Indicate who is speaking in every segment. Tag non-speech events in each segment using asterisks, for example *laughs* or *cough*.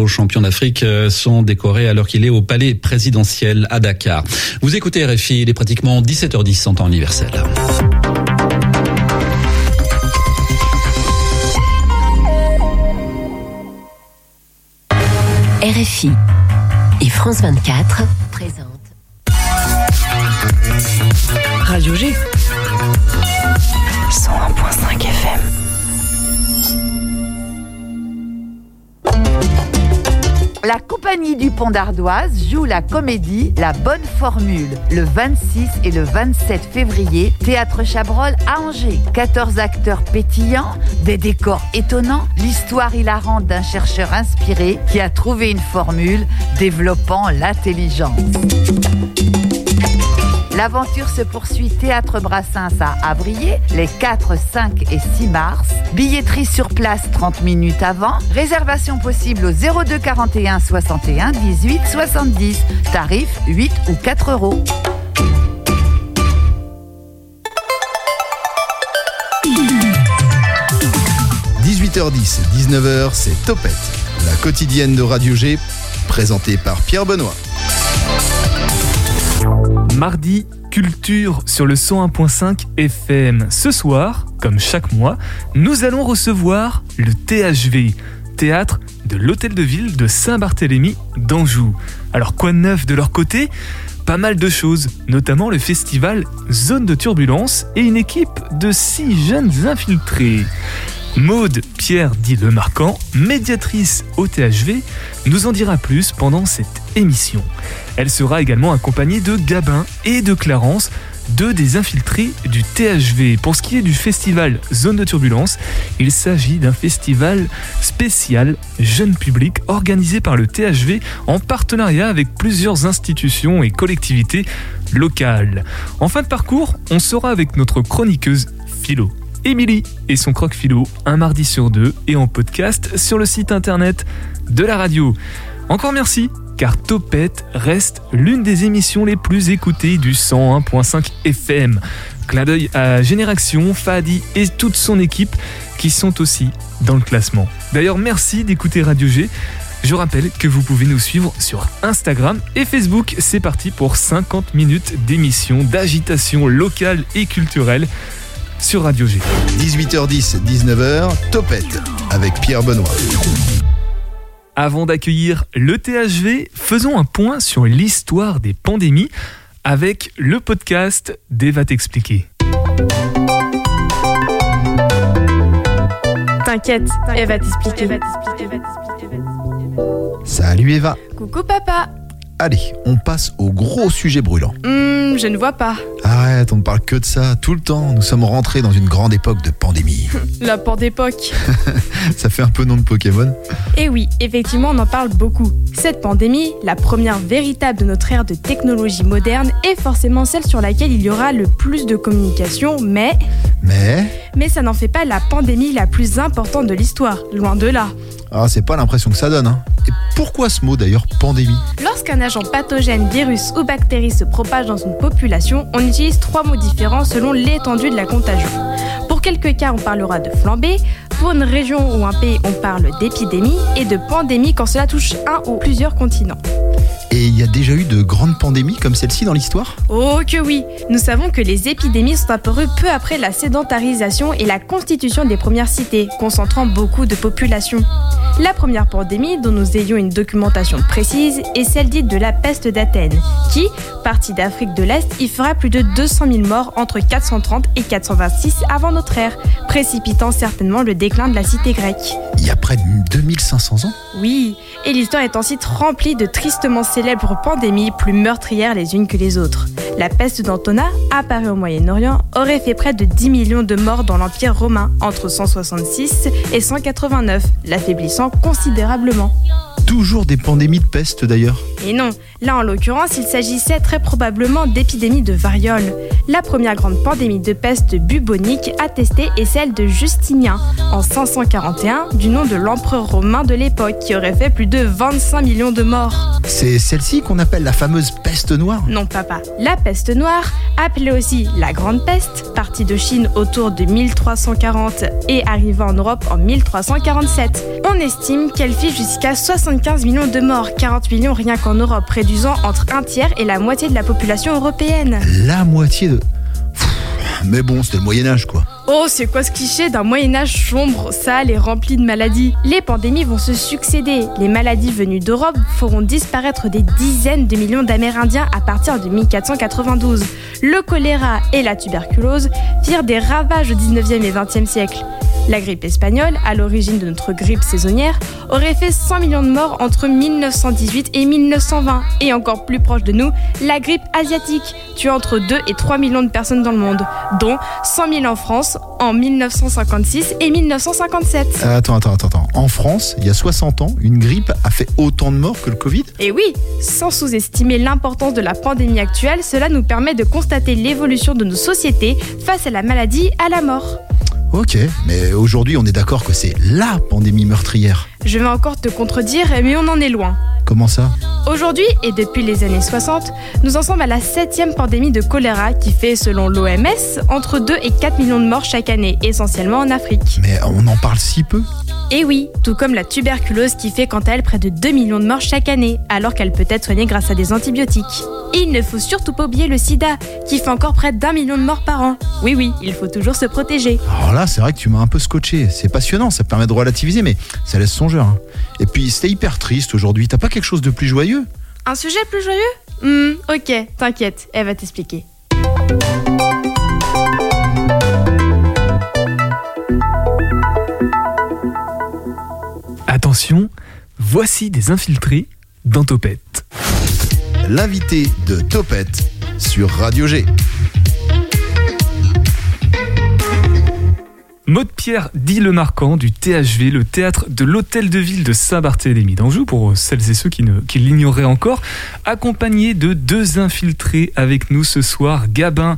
Speaker 1: nouveaux champions d'Afrique sont décorés alors qu'il est au palais présidentiel à Dakar. Vous écoutez RFI, il est pratiquement 17h10 en temps universel.
Speaker 2: RFI et France 24 présentent Radio G 101.5 FM.
Speaker 3: La compagnie du Pont d'Ardoise joue la comédie La Bonne Formule le 26 et le 27 février, Théâtre Chabrol à Angers. 14 acteurs pétillants, des décors étonnants, l'histoire hilarante d'un chercheur inspiré qui a trouvé une formule développant l'intelligence. L'aventure se poursuit Théâtre Brassens à Abrier les 4, 5 et 6 mars. Billetterie sur place 30 minutes avant. Réservation possible au 02 41 61 18 70. Tarif 8 ou 4 euros.
Speaker 4: – 18h10, 19h, c'est Topette, la quotidienne de Radio G, présentée par Pierre Benoît.
Speaker 5: Mardi, culture sur le 101.5 FM. Ce soir, comme chaque mois, nous allons recevoir le THV, théâtre de l'Hôtel de Ville de Saint-Barthélemy d'Anjou. Alors quoi de neuf de leur côté? Pas mal de choses, notamment le festival Zone de Turbulence et une équipe de six jeunes infiltrés. Maude Pierre dit le marquant, médiatrice au THV, nous en dira plus pendant cette émission. Elle sera également accompagnée de Gabin et de Clarence, deux des infiltrés du THV. Pour ce qui est du festival Zone de Turbulence, il s'agit d'un festival spécial jeune public organisé par le THV en partenariat avec plusieurs institutions et collectivités locales. En fin de parcours, on sera avec notre chroniqueuse Philo. Émilie et son croque philo un mardi sur deux et en podcast sur le site internet de la radio. Encore merci car Topette reste l'une des émissions les plus écoutées du 101.5 FM. Clin d'œil à Génération, Fadi et toute son équipe qui sont aussi dans le classement. D'ailleurs, merci d'écouter Radio G. Je rappelle que vous pouvez nous suivre sur Instagram et Facebook. C'est parti pour 50 minutes d'émission d'agitation locale et culturelle sur Radio G.
Speaker 4: 18h10, 19h, Topette avec Pierre Benoît.
Speaker 5: Avant d'accueillir le THV, faisons un point sur l'histoire des pandémies avec le podcast d'Eva t'expliquer.
Speaker 6: T'inquiète, elle va t'expliquer.
Speaker 4: Salut Eva.
Speaker 6: Coucou papa.
Speaker 4: Allez, on passe au gros sujet brûlant.
Speaker 6: Hmm, je ne vois pas.
Speaker 4: Arrête, on ne parle que de ça tout le temps. Nous sommes rentrés dans une grande époque de pandémie. *laughs*
Speaker 6: La pandépoque. *laughs*
Speaker 4: ça fait un peu nom de Pokémon.
Speaker 6: Eh oui, effectivement, on en parle beaucoup. Cette pandémie, la première véritable de notre ère de technologie moderne, est forcément celle sur laquelle il y aura le plus de communication, mais...
Speaker 4: Mais
Speaker 6: Mais ça n'en fait pas la pandémie la plus importante de l'histoire, loin de là.
Speaker 4: Ah, c'est pas l'impression que ça donne. Hein. Pourquoi ce mot d'ailleurs, pandémie?
Speaker 6: Lorsqu'un agent pathogène, virus ou bactérie se propage dans une population, on utilise trois mots différents selon l'étendue de la contagion. Pour quelques cas, on parlera de flambée. Pour une région ou un pays, on parle d'épidémie et de pandémie quand cela touche un ou plusieurs continents.
Speaker 4: Et il y a déjà eu de grandes pandémies comme celle-ci dans l'histoire?
Speaker 6: Oh que oui Nous savons que les épidémies sont apparues peu après la sédentarisation et la constitution des premières cités, concentrant beaucoup de populations. La première pandémie dont nous ayons une documentation précise est celle dite de la peste d'Athènes, qui, partie d'Afrique de l'Est, y fera plus de 200 000 morts entre 430 et 426 avant notre ère, précipitant certainement le déclin de la cité grecque.
Speaker 4: Il y a près de 2500 ans?
Speaker 6: Oui, et l'histoire est ensuite remplie de tristement célèbres pandémies plus meurtrières les unes que les autres. La peste d'Antona, apparue au Moyen-Orient, aurait fait près de 10 millions de morts dans l'Empire romain entre 166 et 189, l'affaiblissant considérablement.
Speaker 4: Toujours des pandémies de peste d'ailleurs
Speaker 6: Et non, là en l'occurrence il s'agissait très probablement d'épidémies de variole. La première grande pandémie de peste bubonique attestée est celle de Justinien en 541 du nom de l'empereur romain de l'époque qui aurait fait plus de 25 millions de morts.
Speaker 4: C'est celle-ci qu'on appelle la fameuse peste noire
Speaker 6: Non papa, la peste noire, appelée aussi la grande peste, partie de Chine autour de 1340 et arrivant en Europe en 1347. On estime qu'elle fit jusqu'à 75 millions de morts, 40 millions rien qu'en Europe, entre un tiers et la moitié de la population européenne.
Speaker 4: La moitié de. Mais bon, c'était le Moyen-Âge, quoi.
Speaker 6: Oh, c'est quoi ce cliché d'un Moyen-Âge sombre, sale et rempli de maladies? Les pandémies vont se succéder. Les maladies venues d'Europe feront disparaître des dizaines de millions d'Amérindiens à partir de 1492. Le choléra et la tuberculose firent des ravages au 19e et 20e siècle. La grippe espagnole, à l'origine de notre grippe saisonnière, aurait fait 100 millions de morts entre 1918 et 1920. Et encore plus proche de nous, la grippe asiatique, tuant entre 2 et 3 millions de personnes dans le monde, dont 100 000 en France en 1956 et 1957.
Speaker 4: Euh, Attends, attends, attends, attends. En France, il y a 60 ans, une grippe a fait autant de morts que le Covid?
Speaker 6: Et oui, sans sous-estimer l'importance de la pandémie actuelle, cela nous permet de constater l'évolution de nos sociétés face à la maladie, à la mort.
Speaker 4: Ok, mais aujourd'hui, on est d'accord que c'est LA pandémie meurtrière.
Speaker 6: Je vais encore te contredire, mais on en est loin.
Speaker 4: Comment ça?
Speaker 6: Aujourd'hui, et depuis les années 60, nous en sommes à la septième pandémie de choléra qui fait, selon l'OMS, entre 2 et 4 millions de morts chaque année, essentiellement en Afrique.
Speaker 4: Mais on en parle si peu?
Speaker 6: Et oui, tout comme la tuberculose qui fait quant à elle près de 2 millions de morts chaque année, alors qu'elle peut être soignée grâce à des antibiotiques. Et il ne faut surtout pas oublier le sida, qui fait encore près d'un million de morts par an. Oui oui, il faut toujours se protéger.
Speaker 4: Alors là, c'est vrai que tu m'as un peu scotché. C'est passionnant, ça permet de relativiser, mais ça laisse songeur. Et puis, c'était hyper triste aujourd'hui. T'as pas quelque chose de plus joyeux?
Speaker 6: Un sujet plus joyeux? Hmm, ok, t'inquiète, elle va t'expliquer.
Speaker 5: Attention, voici des infiltrés dans Topette.
Speaker 4: L'invité de Topette sur Radio G.
Speaker 5: Maud Pierre dit le marquant du THV, le théâtre de l'Hôtel de Ville de Saint-Barthélemy d'Anjou, pour celles et ceux qui, ne, qui l'ignoraient encore, accompagné de deux infiltrés avec nous ce soir, Gabin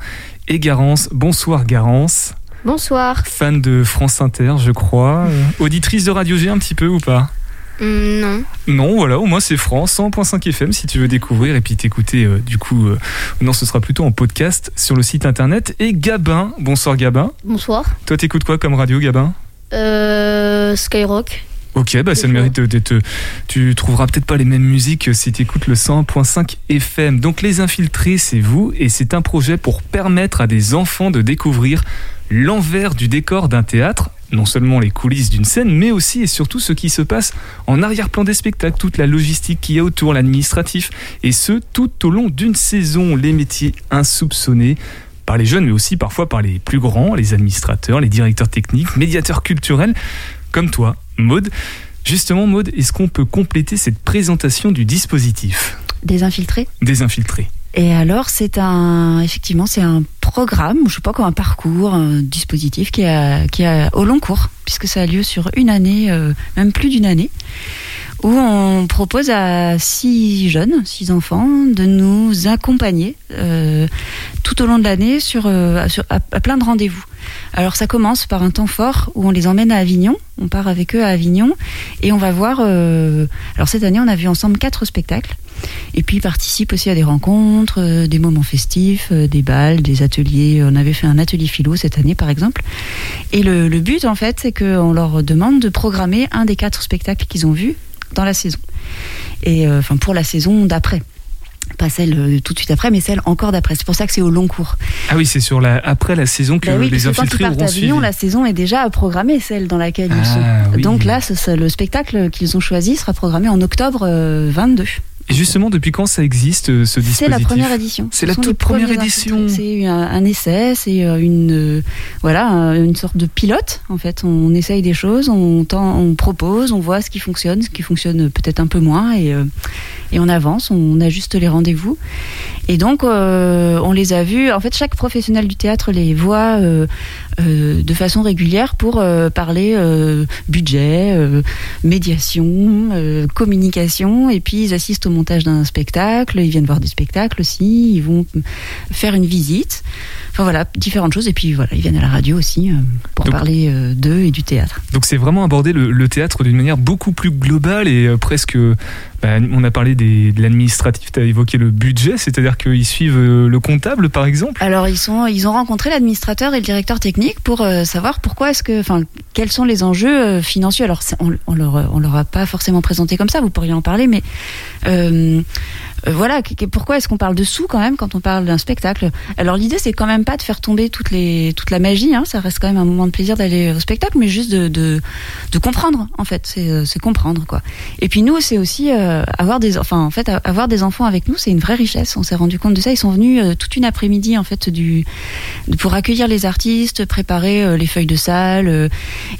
Speaker 5: et Garance. Bonsoir Garance,
Speaker 7: Bonsoir.
Speaker 5: fan de France Inter, je crois. Euh, Auditrice de Radio G un petit peu ou pas?
Speaker 7: Non.
Speaker 5: Non, voilà, au moins c'est France, 100.5 FM si tu veux découvrir et puis t'écouter euh, du coup. euh, non, ce sera plutôt en podcast sur le site internet. Et Gabin, bonsoir Gabin.
Speaker 7: Bonsoir.
Speaker 5: Toi t'écoutes quoi comme radio Gabin?
Speaker 7: Euh, Skyrock.
Speaker 5: Ok, bah ça le mérite d'être. Tu trouveras peut-être pas les mêmes musiques si tu écoutes le 100.5 FM. Donc Les Infiltrés, c'est vous et c'est un projet pour permettre à des enfants de découvrir l'envers du décor d'un théâtre. Non seulement les coulisses d'une scène, mais aussi et surtout ce qui se passe en arrière-plan des spectacles, toute la logistique qu'il y a autour, l'administratif, et ce tout au long d'une saison, les métiers insoupçonnés par les jeunes, mais aussi parfois par les plus grands, les administrateurs, les directeurs techniques, médiateurs culturels, comme toi, Maude. Justement, Maude, est-ce qu'on peut compléter cette présentation du dispositif?
Speaker 8: Des infiltrés?
Speaker 5: des infiltrés
Speaker 8: Et alors, c'est un, effectivement, c'est un programme, je sais pas, comme un parcours, un dispositif qui a, qui a au long cours, puisque ça a lieu sur une année, euh, même plus d'une année, où on propose à six jeunes, six enfants, de nous accompagner euh, tout au long de l'année sur, euh, sur- à, à plein de rendez-vous. Alors ça commence par un temps fort où on les emmène à Avignon, on part avec eux à Avignon et on va voir. euh, alors cette année, on a vu ensemble quatre spectacles. Et puis ils participent aussi à des rencontres, euh, des moments festifs, euh, des balles, des ateliers. On avait fait un atelier philo cette année par exemple. Et le, le but en fait, c'est qu'on leur demande de programmer un des quatre spectacles qu'ils ont vus dans la saison. Et euh, enfin pour la saison d'après. Pas celle tout de suite après, mais celle encore d'après. C'est pour ça que c'est au long cours.
Speaker 5: Ah oui, c'est sur la après la saison que
Speaker 8: Bah oui,
Speaker 5: les infiltrés auront suivi.
Speaker 8: La saison est déjà programmée, celle dans laquelle ils sont.
Speaker 5: Ah, oui.
Speaker 8: Donc là, le spectacle qu'ils ont choisi sera programmé en octobre euh, 22.
Speaker 5: Et justement, depuis quand ça existe euh, ce dispositif
Speaker 8: C'est la première édition.
Speaker 5: C'est
Speaker 8: Ce
Speaker 5: la toute première édition.
Speaker 8: C'est un, un essai, c'est euh, une euh, voilà un- une sorte de pilote en fait. On essaye des choses, on, tend- on propose, on voit ce qui fonctionne, ce qui fonctionne peut-être un peu moins et euh, et on avance, on ajuste les rendez-vous. Et donc euh, on les a vus. En fait, chaque professionnel du théâtre les voit de façon régulière pour parler budget, médiation, communication, et puis ils assistent au montage d'un spectacle, ils viennent voir des spectacles aussi, ils vont faire une visite, enfin voilà, différentes choses, et puis voilà, ils viennent à la radio aussi euh, pour
Speaker 5: Donc-
Speaker 8: parler euh, d'eux et du théâtre.
Speaker 5: Donc c'est vraiment aborder le, le théâtre d'une manière beaucoup plus globale et euh, presque. bah, on a parlé des- de l'administratif, tu as évoqué le budget, c'est-à-dire qu'ils suivent le comptable, par exemple
Speaker 8: Alors ils sont, ils ont rencontré l'administrateur et le directeur technique pour savoir pourquoi est-ce que, enfin, quels sont les enjeux financiers. Alors on, on leur, on leur a pas forcément présenté comme ça. Vous pourriez en parler, mais euh, euh, voilà, pourquoi est-ce qu'on parle de sous quand même quand on parle d'un spectacle? Alors l'idée c'est quand même pas de faire tomber toute la magie. Hein, ça reste quand même un moment de plaisir d'aller au spectacle, mais juste de, comprendre en fait. C'est, euh, c'est comprendre quoi. Et puis nous, c'est aussi euh, avoir des, enfin en fait, avoir des enfants avec nous, c'est une vraie richesse. On s'est rendu compte de ça. Ils sont venus toute une après-midi en fait pour accueillir les artistes, préparer les feuilles de salle,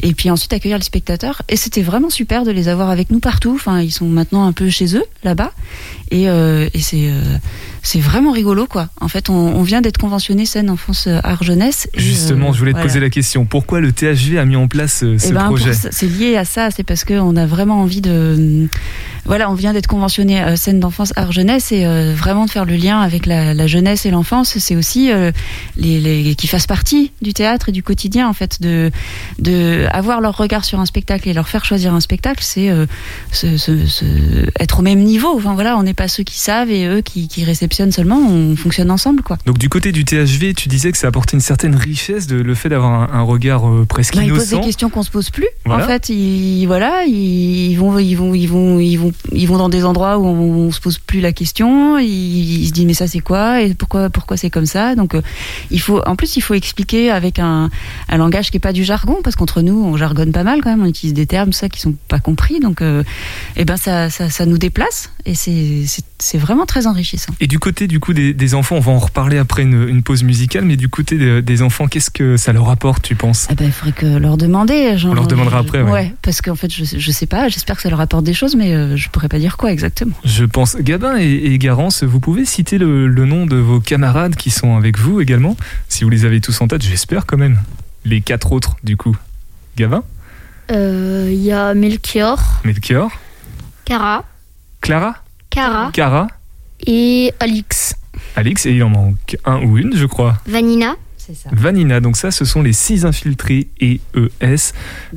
Speaker 8: et puis ensuite accueillir les spectateurs. Et c'était vraiment super de les avoir avec nous partout. Enfin, ils sont maintenant un peu chez eux là-bas, et, et c'est euh, c'est vraiment rigolo quoi. En fait, on, on vient d'être conventionné scène enfance euh, art jeunesse.
Speaker 5: Justement,
Speaker 8: euh,
Speaker 5: je voulais te
Speaker 8: voilà.
Speaker 5: poser la question. Pourquoi le THV a mis en place euh, ce
Speaker 8: Eh ben,
Speaker 5: projet
Speaker 8: c'est lié à ça, c'est parce qu'on a vraiment envie de. Voilà, on vient d'être conventionné euh, scène d'enfance art jeunesse et euh, vraiment de faire le lien avec la, la jeunesse et l'enfance, c'est aussi euh, les, les qui fassent partie du théâtre et du quotidien en fait de de avoir leur regard sur un spectacle et leur faire choisir un spectacle, c'est euh, être au même niveau. Enfin voilà, on n'est pas ceux qui savent et eux qui, qui réceptionnent seulement, on fonctionne ensemble quoi.
Speaker 5: Donc du côté du THV, tu disais que ça apportait une certaine richesse de le fait d'avoir un, un regard euh, presque
Speaker 8: Bah, ils posent des
Speaker 5: innocent.
Speaker 8: questions qu'on se pose plus.
Speaker 5: Voilà.
Speaker 8: En fait, ils, voilà, ils, ils vont, ils vont, ils vont, ils vont, ils vont dans des endroits où on, on se pose plus la question. Ils, ils se disent mais ça c'est quoi? Et pourquoi, pourquoi c'est comme ça? Donc euh, il faut, en plus, il faut expliquer avec un, un langage qui est pas du jargon parce qu'entre nous, on jargonne pas mal quand même. On utilise des termes ça qui sont pas compris. Donc, euh, eh ben ça, ça, ça nous déplace et c'est, c'est, vraiment très enrichissant.
Speaker 5: Et du côté du coup des, des enfants, on va en reparler après une, une pause musicale, mais du côté de- des enfants, qu'est-ce que ça leur apporte, tu penses
Speaker 8: Eh ben, il faudrait que leur demander. genre,
Speaker 5: On leur demandera
Speaker 8: je-
Speaker 5: après, ouais.
Speaker 8: parce qu'en fait, je, je sais pas. J'espère que ça leur apporte des choses, mais euh, je pourrais pas dire quoi exactement.
Speaker 5: Je pense. Gabin et, et Garance, vous pouvez citer le, le nom de vos camarades qui sont avec vous également, si vous les avez tous en tête, j'espère quand même. Les quatre autres, du coup. Gabin,
Speaker 7: Euh, Il y a Melchior,
Speaker 5: Melchior,
Speaker 7: Cara,
Speaker 5: Clara,
Speaker 7: Cara
Speaker 5: Cara,
Speaker 7: et Alix.
Speaker 5: Alex, et il en manque un ou une, je crois.
Speaker 7: Vanina.
Speaker 8: C'est ça.
Speaker 5: Vanina, donc ça, ce sont les six infiltrés EES
Speaker 8: De
Speaker 5: Euh,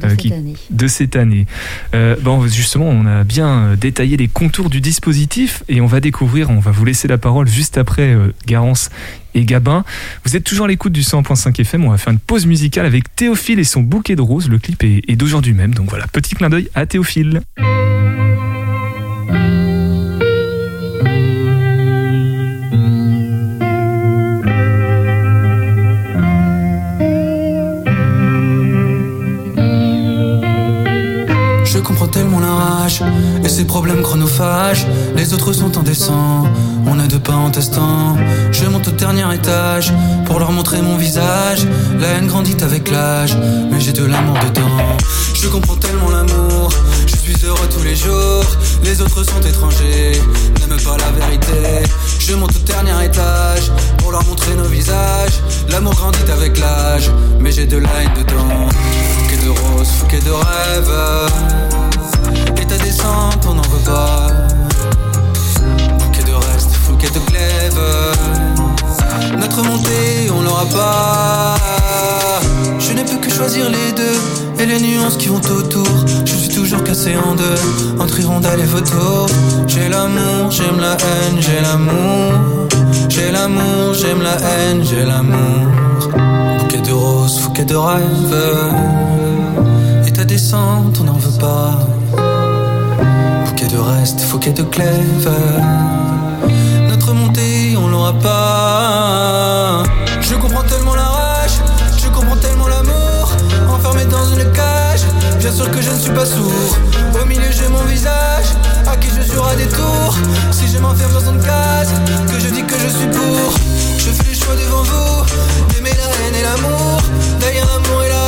Speaker 8: cette
Speaker 5: qui-
Speaker 8: année.
Speaker 5: de cette année. Euh, bon, justement, on a bien euh, détaillé les contours du dispositif et on va découvrir, on va vous laisser la parole juste après euh, Garance et Gabin. Vous êtes toujours à l'écoute du 100.5 FM, on va faire une pause musicale avec Théophile et son bouquet de roses. Le clip est, est d'aujourd'hui même, donc voilà, petit clin d'œil à Théophile.
Speaker 9: Tellement la rage et ses problèmes chronophages. Les autres sont indécents, on est deux pas en testant. Je monte au dernier étage pour leur montrer mon visage. La haine grandit avec l'âge, mais j'ai de l'amour dedans. Je comprends tellement l'amour, je suis heureux tous les jours. Les autres sont étrangers, n'aiment pas la vérité. Je monte au dernier étage pour leur montrer nos visages. L'amour grandit avec l'âge, mais j'ai de la haine dedans. Fouquet de roses, fouquet de rêves. Et ta descente, on n'en veut pas. Fouquet de reste, fouquet de glaive. Notre montée, on l'aura pas. Je n'ai plus que choisir les deux et les nuances qui vont autour. Je suis toujours cassé en deux entre hirondelle et vautour. J'ai l'amour, j'aime la haine, j'ai l'amour. J'ai l'amour, j'aime la haine, j'ai l'amour. Bouquet de roses, fouquet de rêves. Et ta descente, on n'en veut pas. Fouquet de reste, fouquet de glaive. Notre montée, on l'aura pas. Je comprends tellement la rage, je comprends tellement l'amour. Enfermé dans une cage, bien sûr que je ne suis pas sourd. Au milieu, j'ai mon visage, à qui je à des tours. Si je m'enferme dans une case, que je dis que je suis pour. Je fais les choix devant vous, d'aimer la haine et l'amour. D'ailleurs, l'amour et la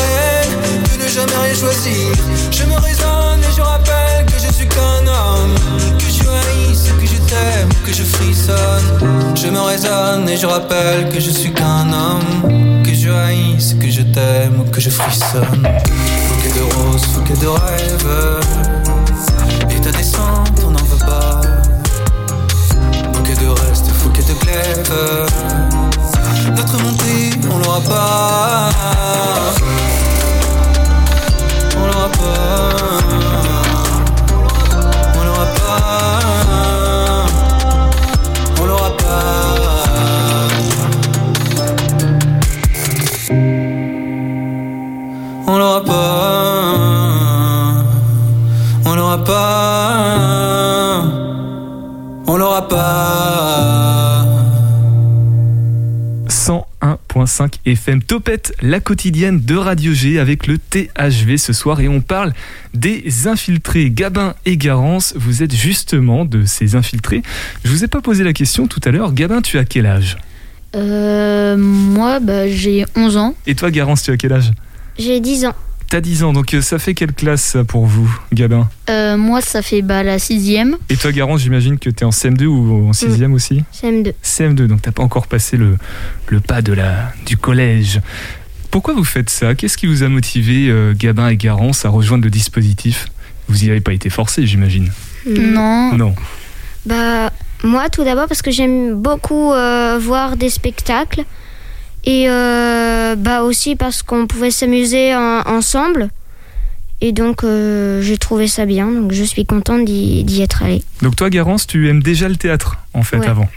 Speaker 9: ne jamais rien choisir. Je me raisonne et je rappelle que je suis qu'un homme. Que je haïsse, que je t'aime, que je frissonne. Je me raisonne et je rappelle que je suis qu'un homme. Que je haïsse, que je t'aime, que je frissonne. Fouquet de roses, fouquet de rêves. Et ta descente, on n'en veut pas. Bouquet de reste, fouquet de glaive. Notre montée, on l'aura pas. On n'aura pas, on l'aura pas, on n'aura pas, on n'aura pas, on n'aura pas.
Speaker 5: 101.5 FM Topette, la quotidienne de Radio G avec le THV ce soir et on parle des infiltrés. Gabin et Garance, vous êtes justement de ces infiltrés. Je vous ai pas posé la question tout à l'heure. Gabin, tu as quel âge?
Speaker 7: Euh, moi, bah, j'ai 11 ans.
Speaker 5: Et toi, Garance, tu as quel âge?
Speaker 10: J'ai 10 ans.
Speaker 5: T'as 10 ans, donc euh, ça fait quelle classe ça, pour vous, Gabin
Speaker 7: Euh, moi, ça fait bah, la sixième.
Speaker 5: Et toi, Garance, j'imagine que t'es en CM2 ou en 6e aussi
Speaker 10: CM2.
Speaker 5: CM2, donc t'as pas encore passé le, le pas de la, du collège. Pourquoi vous faites ça? Qu'est-ce qui vous a motivé, euh, Gabin et Garance, à rejoindre le dispositif? Vous y avez pas été forcé, j'imagine
Speaker 7: Non.
Speaker 5: Non.
Speaker 10: Bah, moi, tout d'abord, parce que j'aime beaucoup euh, voir des spectacles. Et euh, bah aussi parce qu'on pouvait s'amuser en- ensemble. Et donc, euh, j'ai trouvé ça bien. Donc, je suis contente d'y être allée.
Speaker 5: Donc toi, Garance, tu aimes déjà le théâtre, en fait,
Speaker 10: Ouais.
Speaker 5: avant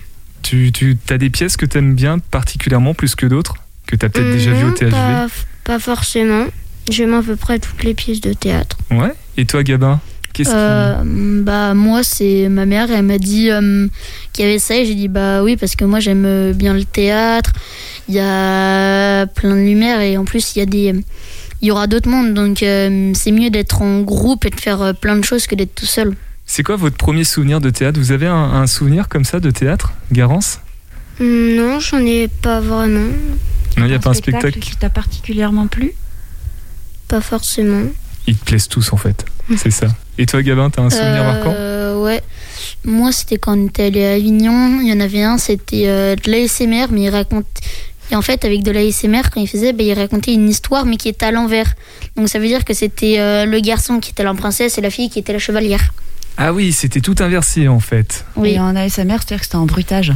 Speaker 5: Tu, tu as des pièces que tu aimes bien particulièrement plus que d'autres Que tu as peut-être déjà vues au
Speaker 10: Non,
Speaker 5: THV
Speaker 10: pas, pas forcément. J'aime à peu près toutes les pièces de théâtre.
Speaker 5: Ouais Et toi, Gabin Qu'est-ce
Speaker 7: Euh, bah moi c'est ma mère elle m'a dit euh, qu'il y avait ça et j'ai dit bah oui parce que moi j'aime euh, bien le théâtre il y a plein de lumière et en plus il y a des il y aura d'autres mondes. Donc euh, c'est mieux d'être en groupe et de faire euh, plein de choses que d'être tout seul.
Speaker 5: C'est quoi votre premier souvenir de théâtre? Vous avez un, un souvenir comme ça de théâtre, Garance?
Speaker 10: Hum, Non, j'en ai pas vraiment.
Speaker 5: Non, il n'y a pas un spectacle
Speaker 8: qui t'a particulièrement plu?
Speaker 10: Pas forcément.
Speaker 5: Ils te plaisent tous, en fait. C'est ça. Et toi, Gabin, t'as un souvenir marquant?
Speaker 7: Euh, ouais. Moi c'était quand on était allé à Avignon. Il y en avait un c'était euh, de l'ASMR mais il raconte et en fait avec de l'ASMR quand il faisait bah, il racontait une histoire mais qui était à l'envers donc ça veut dire que c'était euh, le garçon qui était la princesse et la fille qui était la chevalière
Speaker 5: Ah oui, c'était tout inversé, en fait.
Speaker 7: Oui.
Speaker 8: Et en ASMR, c'est-à-dire que c'était en bruitage.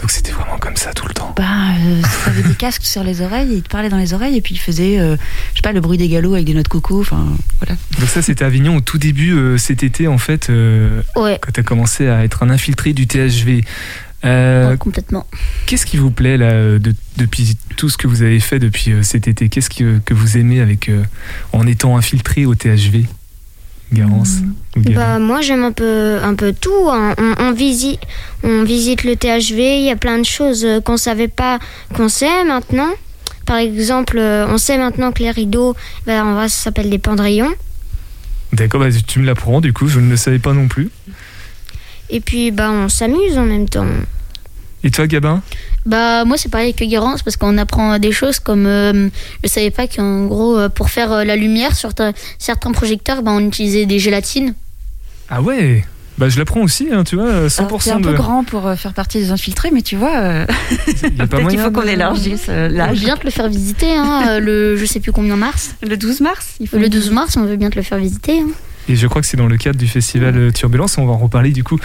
Speaker 5: Donc c'était vraiment comme ça tout le temps.
Speaker 8: Bah, euh, t'avais des casques sur les oreilles, et il te parlait dans les oreilles, et puis il faisait, euh, je sais pas, le bruit des galops avec des noix de coco, enfin, voilà.
Speaker 5: Donc ça, c'était à Avignon au tout début euh, cet été, en fait, euh,
Speaker 7: Ouais.
Speaker 5: quand t'as commencé à être un infiltré du THV. Euh,
Speaker 7: Ouais, complètement
Speaker 5: Qu'est-ce qui vous plaît là euh, de- depuis tout ce que vous avez fait depuis euh, cet été? Qu'est-ce que, que vous aimez avec euh, en étant infiltré au THV Garance
Speaker 10: Bah, moi, j'aime un peu, un peu tout. hein. On, on visite, on visite le THV. Il y a plein de choses qu'on savait pas qu'on sait maintenant. Par exemple, on sait maintenant que les rideaux, bah, en vrai, ça s'appelle des pendrillons.
Speaker 5: D'accord, bah, tu me l'apprends du coup, je ne le savais pas non plus.
Speaker 10: Et puis, bah, on s'amuse en même temps.
Speaker 5: Et toi Gabin?
Speaker 7: Bah moi c'est pareil que Garance parce qu'on apprend des choses comme euh, je savais pas qu'en gros euh, pour faire euh, la lumière sur ta- certains projecteurs bah, on utilisait des gélatines.
Speaker 5: Ah ouais? Bah je l'apprends aussi, hein, tu vois, euh, 100%
Speaker 8: Alors, T'es un
Speaker 5: de...
Speaker 8: peu grand pour euh, faire partie des infiltrés, mais tu vois, euh, *laughs* peut-être qu'il faut qu'on élargisse euh,
Speaker 7: on veut
Speaker 8: l'âge.
Speaker 7: bien te le faire visiter hein, euh, le je sais plus combien mars.
Speaker 8: Le 12 mars il faut
Speaker 7: le 12 mars on veut bien te le faire visiter hein.
Speaker 5: Et je crois que c'est dans le cadre du festival Turbulence, on va en reparler du coup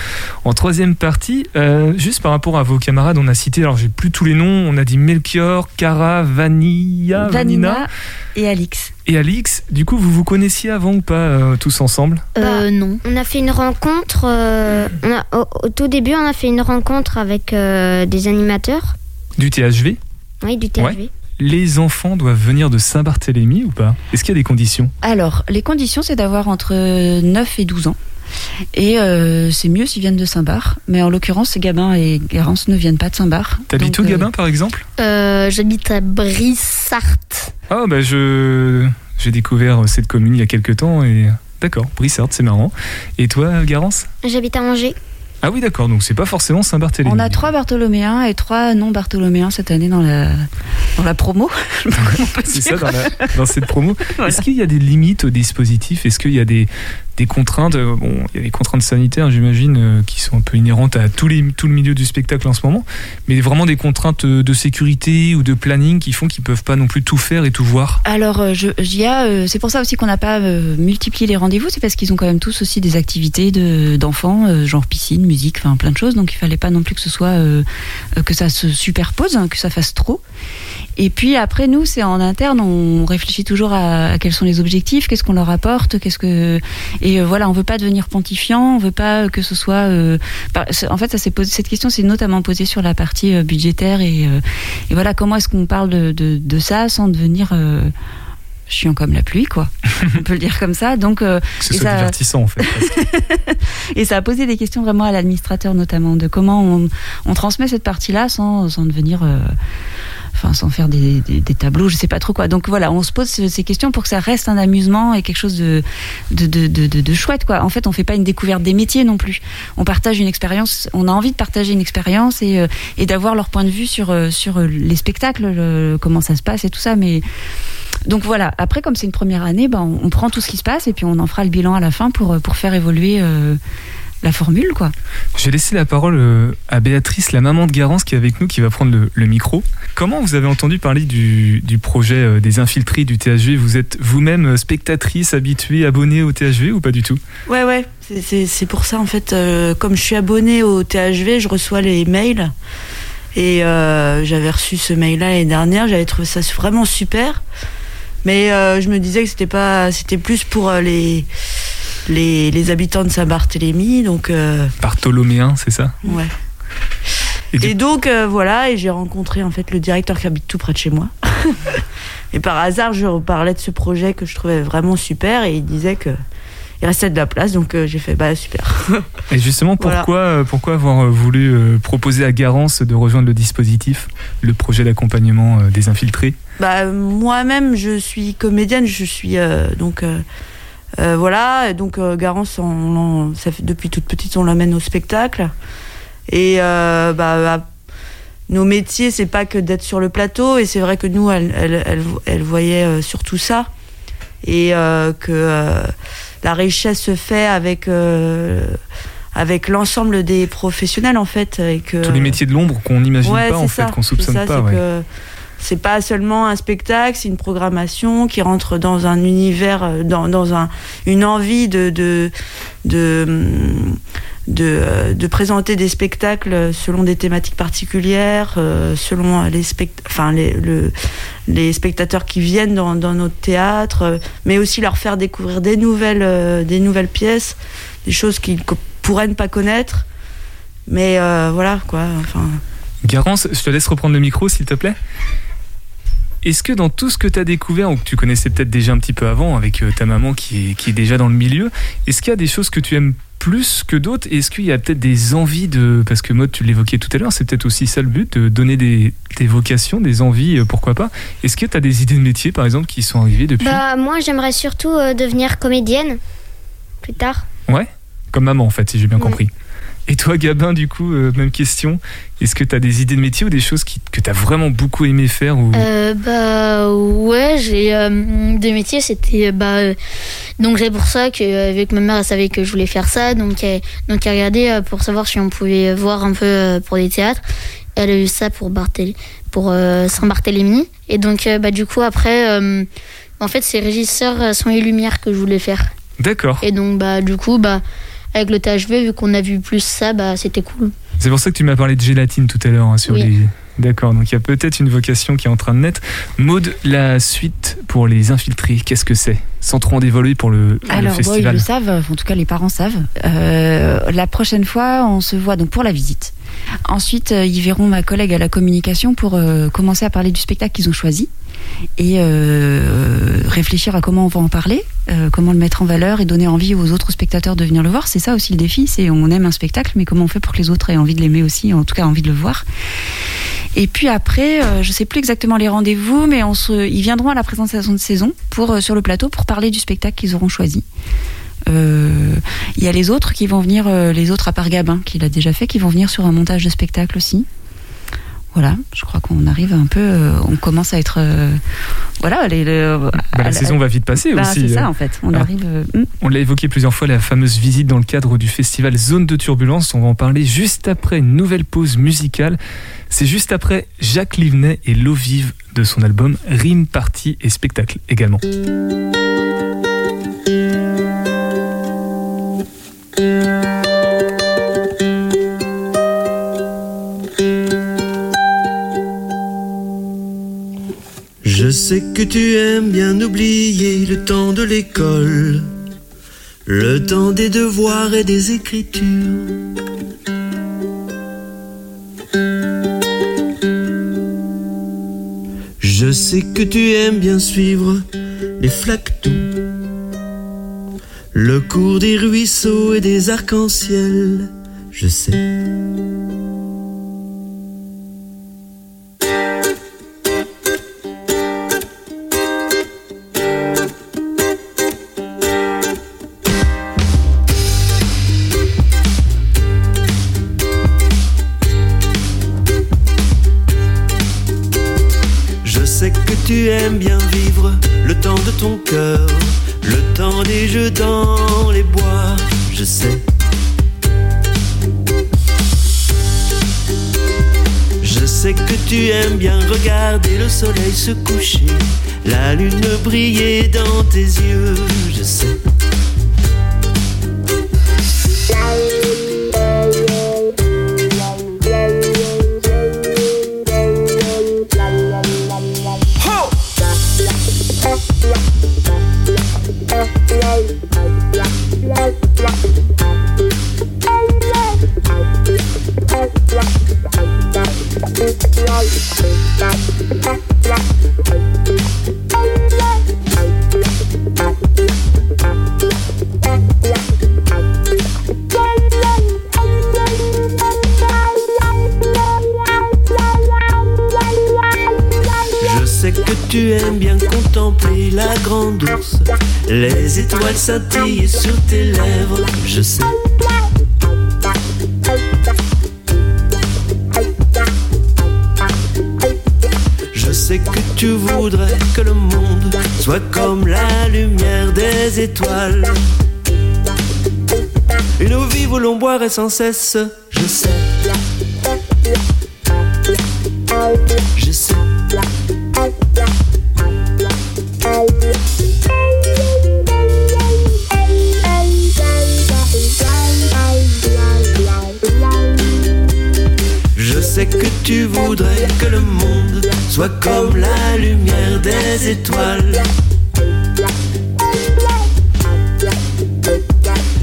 Speaker 5: en troisième partie. Euh, juste par rapport à vos camarades, on a cité, alors j'ai plus tous les noms, on a dit Melchior, Cara, Vanilla, Vanina
Speaker 8: Vanina et Alix.
Speaker 5: et Alix. Du coup, vous vous connaissiez avant ou pas euh, tous ensemble?
Speaker 7: Euh, non
Speaker 10: On a fait une rencontre. euh, on a- au, au tout début, on a fait une rencontre avec euh, des animateurs.
Speaker 5: Du THV
Speaker 10: Oui, du THV.
Speaker 5: Ouais. Les enfants doivent venir de Saint-Barthélemy ou pas? Est-ce qu'il y a des conditions?
Speaker 8: Alors, les conditions, c'est d'avoir entre 9 et 12 ans. Et euh, c'est mieux s'ils viennent de Saint-Bar. Mais en l'occurrence, Gabin et Garance ne viennent pas de Saint-Bar.
Speaker 5: T'habites où,
Speaker 8: euh,
Speaker 5: Gabin, par exemple?
Speaker 7: Euh, j'habite à Brissart
Speaker 5: Ah, bah je j'ai découvert cette commune il y a quelques temps et d'accord, Brissart, c'est marrant. Et toi, Garance?
Speaker 10: J'habite à Angers.
Speaker 5: Ah oui, d'accord, donc c'est pas forcément Saint-Barthélemy.
Speaker 8: On a trois Bartholoméens et trois non-Bartholoméens cette année dans la, dans la promo. *laughs*
Speaker 5: C'est ça dans, la- dans cette promo. *laughs*
Speaker 8: Voilà.
Speaker 5: Est-ce qu'il y a des limites au dispositif? Est-ce qu'il y a des, des contraintes? Euh, Bon, il y a des contraintes sanitaires, j'imagine, euh, qui sont un peu inhérentes à tout, les, tout le milieu du spectacle en ce moment, mais vraiment des contraintes euh, de sécurité ou de planning qui font qu'ils peuvent pas non plus tout faire et tout voir?
Speaker 8: Alors, je, j'y a, euh, c'est pour ça aussi qu'on n'a pas multiplié les rendez-vous, c'est parce qu'ils ont quand même tous aussi des activités de, d'enfants, genre piscine, musique, enfin plein de choses. Donc il fallait pas non plus que ce soit euh, euh, que ça se superpose, hein, que ça fasse trop. Et puis après, nous, c'est en interne, on réfléchit toujours à, quels sont les objectifs, qu'est-ce qu'on leur apporte, qu'est-ce que et euh, voilà, on veut pas devenir pontifiant, on veut pas que ce soit. c'est- en fait, ça s'est posé, cette question s'est notamment posée sur la partie budgétaire et, voilà comment est-ce qu'on parle de, de, ça sans devenir chiant comme la pluie, quoi. *laughs* On peut le dire comme ça. Donc,
Speaker 5: que ce soit divertissant, en fait. *laughs*
Speaker 8: et ça a posé des questions vraiment à l'administrateur, notamment, de comment on, on transmet cette partie-là sans, sans devenir enfin sans faire des, des, tableaux, je sais pas trop quoi. Donc voilà, on se pose ces questions pour que ça reste un amusement et quelque chose de de, de, de, chouette quoi. En fait, on fait pas une découverte des métiers non plus. On partage une expérience, on a envie de partager une expérience et, euh, et d'avoir leur point de vue sur euh, sur les spectacles, comment ça se passe et tout ça. Mais donc voilà. Après, comme c'est une première année, ben, on, prend tout ce qui se passe et puis on en fera le bilan à la fin pour pour faire évoluer. Euh, la formule, quoi.
Speaker 5: Je vais laisser la parole euh, à Béatrice, la maman de Garance, qui est avec nous, qui va prendre le, micro. Comment vous avez entendu parler du, projet euh, des infiltrés du THV Vous êtes vous-même euh, spectatrice, habituée, abonnée au THV ou pas du tout?
Speaker 11: Ouais, ouais. C'est pour ça, en fait, comme je suis abonnée au THV, je reçois les mails. Et j'avais reçu ce mail-là l'année dernière, j'avais trouvé ça vraiment super. Mais je me disais que c'était pas, c'était plus pour les les, habitants de Saint-Barthélemy. Donc, euh,
Speaker 5: Bartholoméen, c'est ça?
Speaker 11: Ouais. Et, donc euh, voilà, et j'ai rencontré en fait le directeur qui habite tout près de chez moi. *laughs* et par hasard, je reparlais de ce projet que je trouvais vraiment super et il disait que il restait de la place, donc euh, j'ai fait bah super. *laughs*
Speaker 5: et justement, pourquoi, pourquoi avoir voulu proposer à Garance de rejoindre le dispositif, le projet d'accompagnement des infiltrés?
Speaker 11: Bah moi-même, je suis comédienne, je suis donc euh, voilà, donc euh, Garance, ça fait, depuis toute petite, on l'amène au spectacle. Et euh, bah, bah, nos métiers, c'est pas que d'être sur le plateau. Et c'est vrai que nous, elle, elle, elle, voyait surtout ça. Et que la richesse se fait avec avec l'ensemble des professionnels en fait. Et que,
Speaker 5: Tous les métiers de l'ombre qu'on n'imagine pas en fait, qu'on soupçonne pas.
Speaker 11: Ouais c'est pas seulement un spectacle, c'est une programmation qui rentre dans un univers, euh, dans, dans un, une envie de, euh, de, présenter des spectacles selon des thématiques particulières, euh, selon les, spectateurs qui viennent dans, notre théâtre, mais aussi leur faire découvrir des nouvelles, des nouvelles pièces, des choses qu'ils pourraient ne pas connaître. Mais voilà, quoi. Enfin.
Speaker 5: Garance, je te laisse reprendre le micro, s'il te plaît. Est-ce que dans tout ce que tu as découvert, ou que tu connaissais peut-être déjà un petit peu avant avec euh, ta maman qui est, qui est déjà dans le milieu, est-ce qu'il y a des choses que tu aimes plus que d'autres? Est-ce qu'il y a peut-être des envies de... Parce que Maud, tu l'évoquais tout à l'heure, c'est peut-être aussi ça le but, de donner des, des vocations, des envies, euh, pourquoi pas? Est-ce que tu as des idées de métier, par exemple, qui sont arrivées depuis?
Speaker 10: Bah moi, j'aimerais surtout euh, devenir comédienne, plus tard.
Speaker 5: Ouais Comme maman, en fait, si j'ai bien compris. Et toi, Gabin, du coup, euh, même question. Est-ce que tu as des idées de métier ou des choses qui, que tu as vraiment beaucoup aimé faire ou...
Speaker 7: Euh, bah ouais, j'ai euh, des métiers, c'était bah donc c'est pour ça qu'avec ma mère, elle savait que je voulais faire ça, donc elle, donc elle regardait pour savoir si on pouvait voir un peu pour des théâtres. Elle a eu ça pour pour Saint-Barthélemy et donc bah du coup après en fait, c'est régisseur son et lumière que je voulais faire.
Speaker 5: D'accord.
Speaker 7: Et donc bah du coup bah avec le THV, vu qu'on a vu plus ça, bah, c'était cool.
Speaker 5: C'est pour ça que tu m'as parlé de gélatine tout à l'heure hein, sur les. D'accord, donc il y a peut-être une vocation qui est en train de naître. Maude, la suite pour les infiltrés, qu'est-ce que c'est? Sans trop en dévoiler pour le,
Speaker 8: Alors,
Speaker 5: festival.
Speaker 8: Alors, ils le savent, en tout cas les parents savent. Euh, la prochaine fois, on se voit donc pour la visite. Ensuite, euh, ils verront ma collègue à la communication pour euh, commencer à parler du spectacle qu'ils ont choisi et euh, réfléchir à comment on va en parler, euh, comment le mettre en valeur et donner envie aux autres spectateurs de venir le voir. C'est ça aussi le défi, c'est on aime un spectacle, mais comment on fait pour que les autres aient envie de l'aimer aussi, en tout cas envie de le voir. Et puis après, euh, je sais plus exactement les rendez-vous, mais on ils viendront à la présentation de saison pour sur le plateau pour parler du spectacle qu'ils auront choisi. Il y a les autres qui vont venir, les autres à part Gabin, qui l'a déjà fait, qui vont venir sur un montage de spectacle aussi voilà, je crois qu'on arrive un peu, euh, on commence à être, euh, voilà, les,
Speaker 5: bah, la, saison va vite passer
Speaker 8: bah,
Speaker 5: aussi.
Speaker 8: C'est ça en fait, on arrive.
Speaker 5: Euh, hmm. On l'a évoqué plusieurs fois, la fameuse visite dans le cadre du festival Zone de Turbulence. On va en parler juste après une nouvelle pause musicale. C'est juste après Jacques Livnet et l'eau vive de son album Rime, Partie et Spectacle également.
Speaker 12: Je sais que tu aimes bien oublier le temps de l'école, le temps des devoirs et des écritures. Je sais que tu aimes bien suivre les d'eau. Le cours des ruisseaux et des arcs-en-ciel, je sais. Tu aimes bien vivre le temps de ton cœur, le temps des jeux dans les bois, je sais. Je sais que tu aimes bien regarder le soleil se coucher, la lune briller dans tes yeux, je sais. Sur tes lèvres, je sais. Je sais que tu voudrais que le monde soit comme la lumière des étoiles. Une eau vive où l'on boirait sans cesse, je sais. Voudrais que le monde soit comme la lumière des étoiles.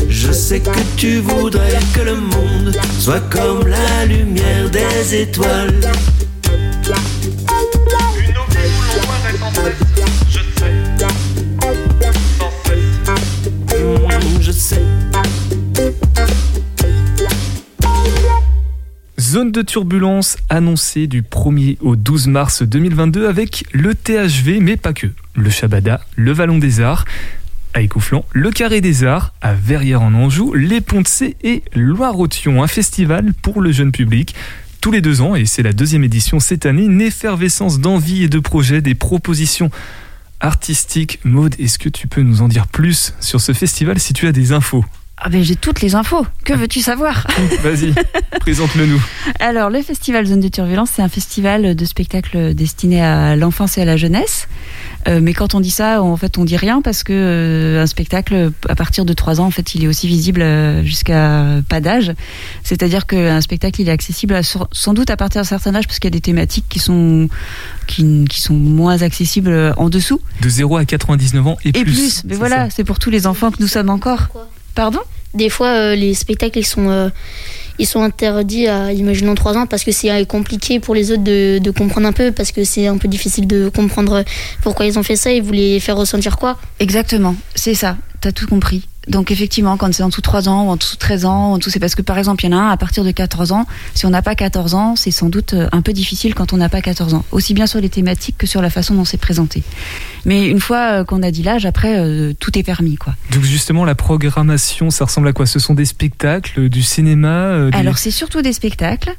Speaker 12: Je sais que tu voudrais que le monde soit comme la lumière des étoiles.
Speaker 5: De turbulence annoncée du 1er au 12 mars 2022 avec le THV, mais pas que. Le Shabada, le Vallon des Arts, à Écouflant, le Carré des Arts, à Verrières en Anjou, les Ponts de C et Loire-Othion, un festival pour le jeune public. Tous les deux ans, et c'est la deuxième édition cette année, une effervescence d'envie et de projets, des propositions artistiques. Maude, est-ce que tu peux nous en dire plus sur ce festival si tu as des infos?
Speaker 8: Ah ben j'ai toutes les infos. Que *laughs* veux-tu savoir?
Speaker 5: Vas-y, présente-le nous. *laughs*
Speaker 8: Alors, le festival Zone de Turbulence, c'est un festival de spectacles destiné à l'enfance et à la jeunesse. Euh, mais quand on dit ça, en fait, on dit rien parce que euh, un spectacle, à partir de 3 ans, en fait, il est aussi visible euh, jusqu'à pas d'âge. C'est-à-dire qu'un spectacle, il est accessible à- sans doute à partir d'un certain âge parce qu'il y a des thématiques qui sont, qui, qui sont moins accessibles en dessous.
Speaker 5: De 0 à 99 ans et,
Speaker 8: Et plus. Mais voilà, c'est pour tous les enfants que nous sommes encore. Pardon
Speaker 7: Des fois, euh, les spectacles, ils sont, euh, ils sont interdits à, imaginons, 3 ans parce que c'est euh, compliqué pour les autres de, de comprendre un peu, parce que c'est un peu difficile de comprendre pourquoi ils ont fait ça et voulaient faire ressentir quoi.
Speaker 8: Exactement, c'est ça, t'as tout compris. Donc effectivement, quand c'est en dessous de 3 ans ou en dessous de 13 ans, en dessous, c'est parce que par exemple, il y en a un à partir de 14 ans. Si on n'a pas 14 ans, c'est sans doute euh, un peu difficile quand on n'a pas 14 ans, aussi bien sur les thématiques que sur la façon dont c'est présenté. Mais une fois euh, qu'on a dit l'âge, après, euh, tout est permis, quoi.
Speaker 5: Donc justement, la programmation, ça ressemble à quoi? Ce sont des spectacles, du cinéma euh, des-
Speaker 8: Alors c'est surtout des spectacles,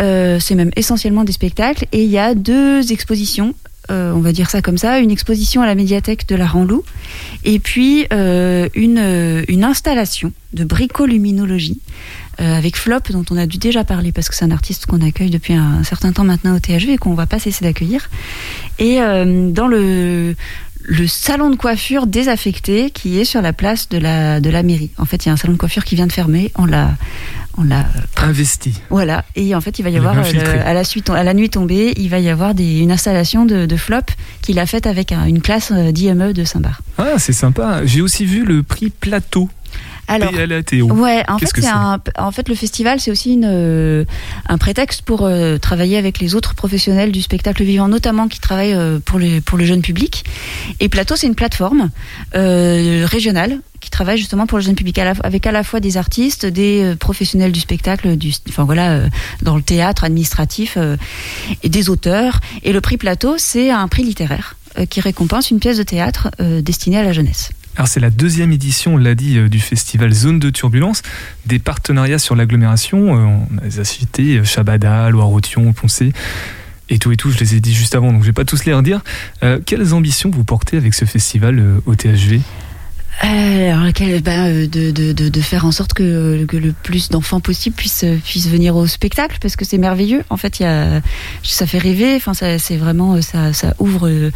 Speaker 8: euh, c'est même essentiellement des spectacles, et il y a deux expositions, euh, on va dire ça comme ça, une exposition à la médiathèque de la Ranlou, et puis euh, une, euh, une installation de bricoluminologie avec Flop, dont on a dû déjà parler parce que c'est un artiste qu'on accueille depuis un certain temps maintenant au THV et qu'on va pas cesser d'accueillir. Et dans le le salon de coiffure désaffecté qui est sur la place de la, de la mairie. En fait, il y a un salon de coiffure qui vient de fermer. On l'a, on l'a
Speaker 5: investi.
Speaker 8: voilà, et en fait, il va y
Speaker 5: Il
Speaker 8: avoir, euh, le- à, la suite, à la nuit tombée, il va y avoir des, une installation de, de flop qu'il a faite avec un- une classe euh, d'IME de Saint-Bar.
Speaker 5: Ah, c'est sympa. J'ai aussi vu le prix Plateau.
Speaker 8: Alors,
Speaker 5: PLATO.
Speaker 8: Ouais, en fait,
Speaker 5: Qu'est-ce que
Speaker 8: c'est
Speaker 5: c'est
Speaker 8: un, en fait, le festival, c'est aussi une, euh, un prétexte pour euh, travailler avec les autres professionnels du spectacle vivant, notamment qui travaillent euh, pour, les, pour le jeune public. Et Plateau, c'est une plateforme euh, régionale qui travaille justement pour le jeune public, à la- avec à la fois des artistes, des professionnels du spectacle, du, enfin voilà, dans le théâtre administratif, et des auteurs. Et le prix Plateau, c'est un prix littéraire qui récompense une pièce de théâtre destinée à la jeunesse.
Speaker 5: Alors c'est la deuxième édition, on l'a dit, euh, du festival Zone de Turbulence, des partenariats sur l'agglomération. euh, On les a cités, euh, Chabada, Loire-Othion, Poncé, et tout et tout, je les ai dit juste avant, donc je vais pas tous les redire. Quelles ambitions vous portez avec ce festival au THV
Speaker 8: alors, quel- ben, euh, de, de, de, de faire en sorte que, que le plus d'enfants possible puissent, euh, puissent venir au spectacle parce que c'est merveilleux. En fait, il y a, ça fait rêver. Enfin, ça, c'est vraiment, euh, ça, ça ouvre, euh,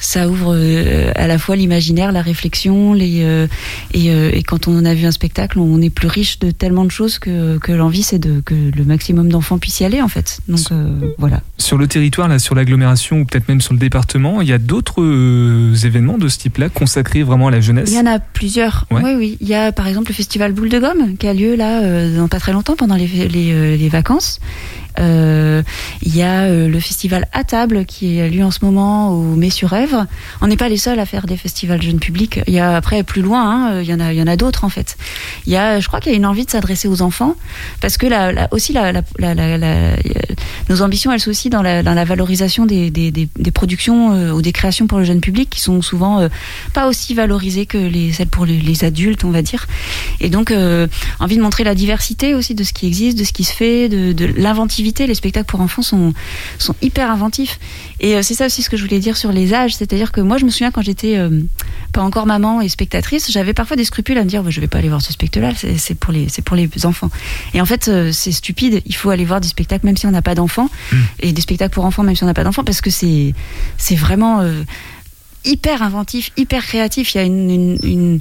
Speaker 8: ça ouvre euh, à la fois l'imaginaire, la réflexion, les, euh, et, euh, et quand on a vu un spectacle, on est plus riche de tellement de choses que, que l'envie, c'est de que le maximum d'enfants puissent y aller, en fait. Donc euh, voilà.
Speaker 5: Sur le territoire, là, sur l'agglomération ou peut-être même sur le département, il y a d'autres euh, événements de ce type-là consacrés vraiment à la jeunesse?
Speaker 8: Il y en a plusieurs.
Speaker 5: Ouais.
Speaker 8: Oui, oui. Il y a par exemple le festival Boule de Gomme qui a lieu là euh, dans pas très longtemps pendant les, les, euh, les vacances. Euh, il y a le festival à table qui a lieu en ce moment au Mets-sur-Èvre. On n'est pas les seuls à faire des festivals jeunes publics. Il y a après plus loin, hein, il y en a, il y en a d'autres en fait. Il y a, je crois qu'il y a une envie de s'adresser aux enfants parce que la- aussi la, nos ambitions elles sont aussi dans la, dans valorisation des, des, des, des productions ou des créations pour le jeune public qui sont souvent pas aussi valorisées que les celles pour les, les adultes on va dire. Et donc euh, envie de montrer la diversité aussi de ce qui existe de ce qui se fait de, de l'inventivité. Les spectacles pour enfants sont sont hyper inventifs. Et euh, c'est ça aussi ce que je voulais dire sur les âges. C'est-à-dire que moi je me souviens quand j'étais euh, pas encore maman et spectatrice j'avais parfois des scrupules à me dire Bah, je vais pas aller voir ce spectacle là c'est pour les c'est pour les enfants. Et en fait c'est stupide. Il faut aller voir des spectacles même si on n'a pas d'enfants. Et des spectacles pour enfants même si on n'a pas d'enfants parce que c'est c'est vraiment euh, hyper inventif, hyper créatif. Il y a une, une, une-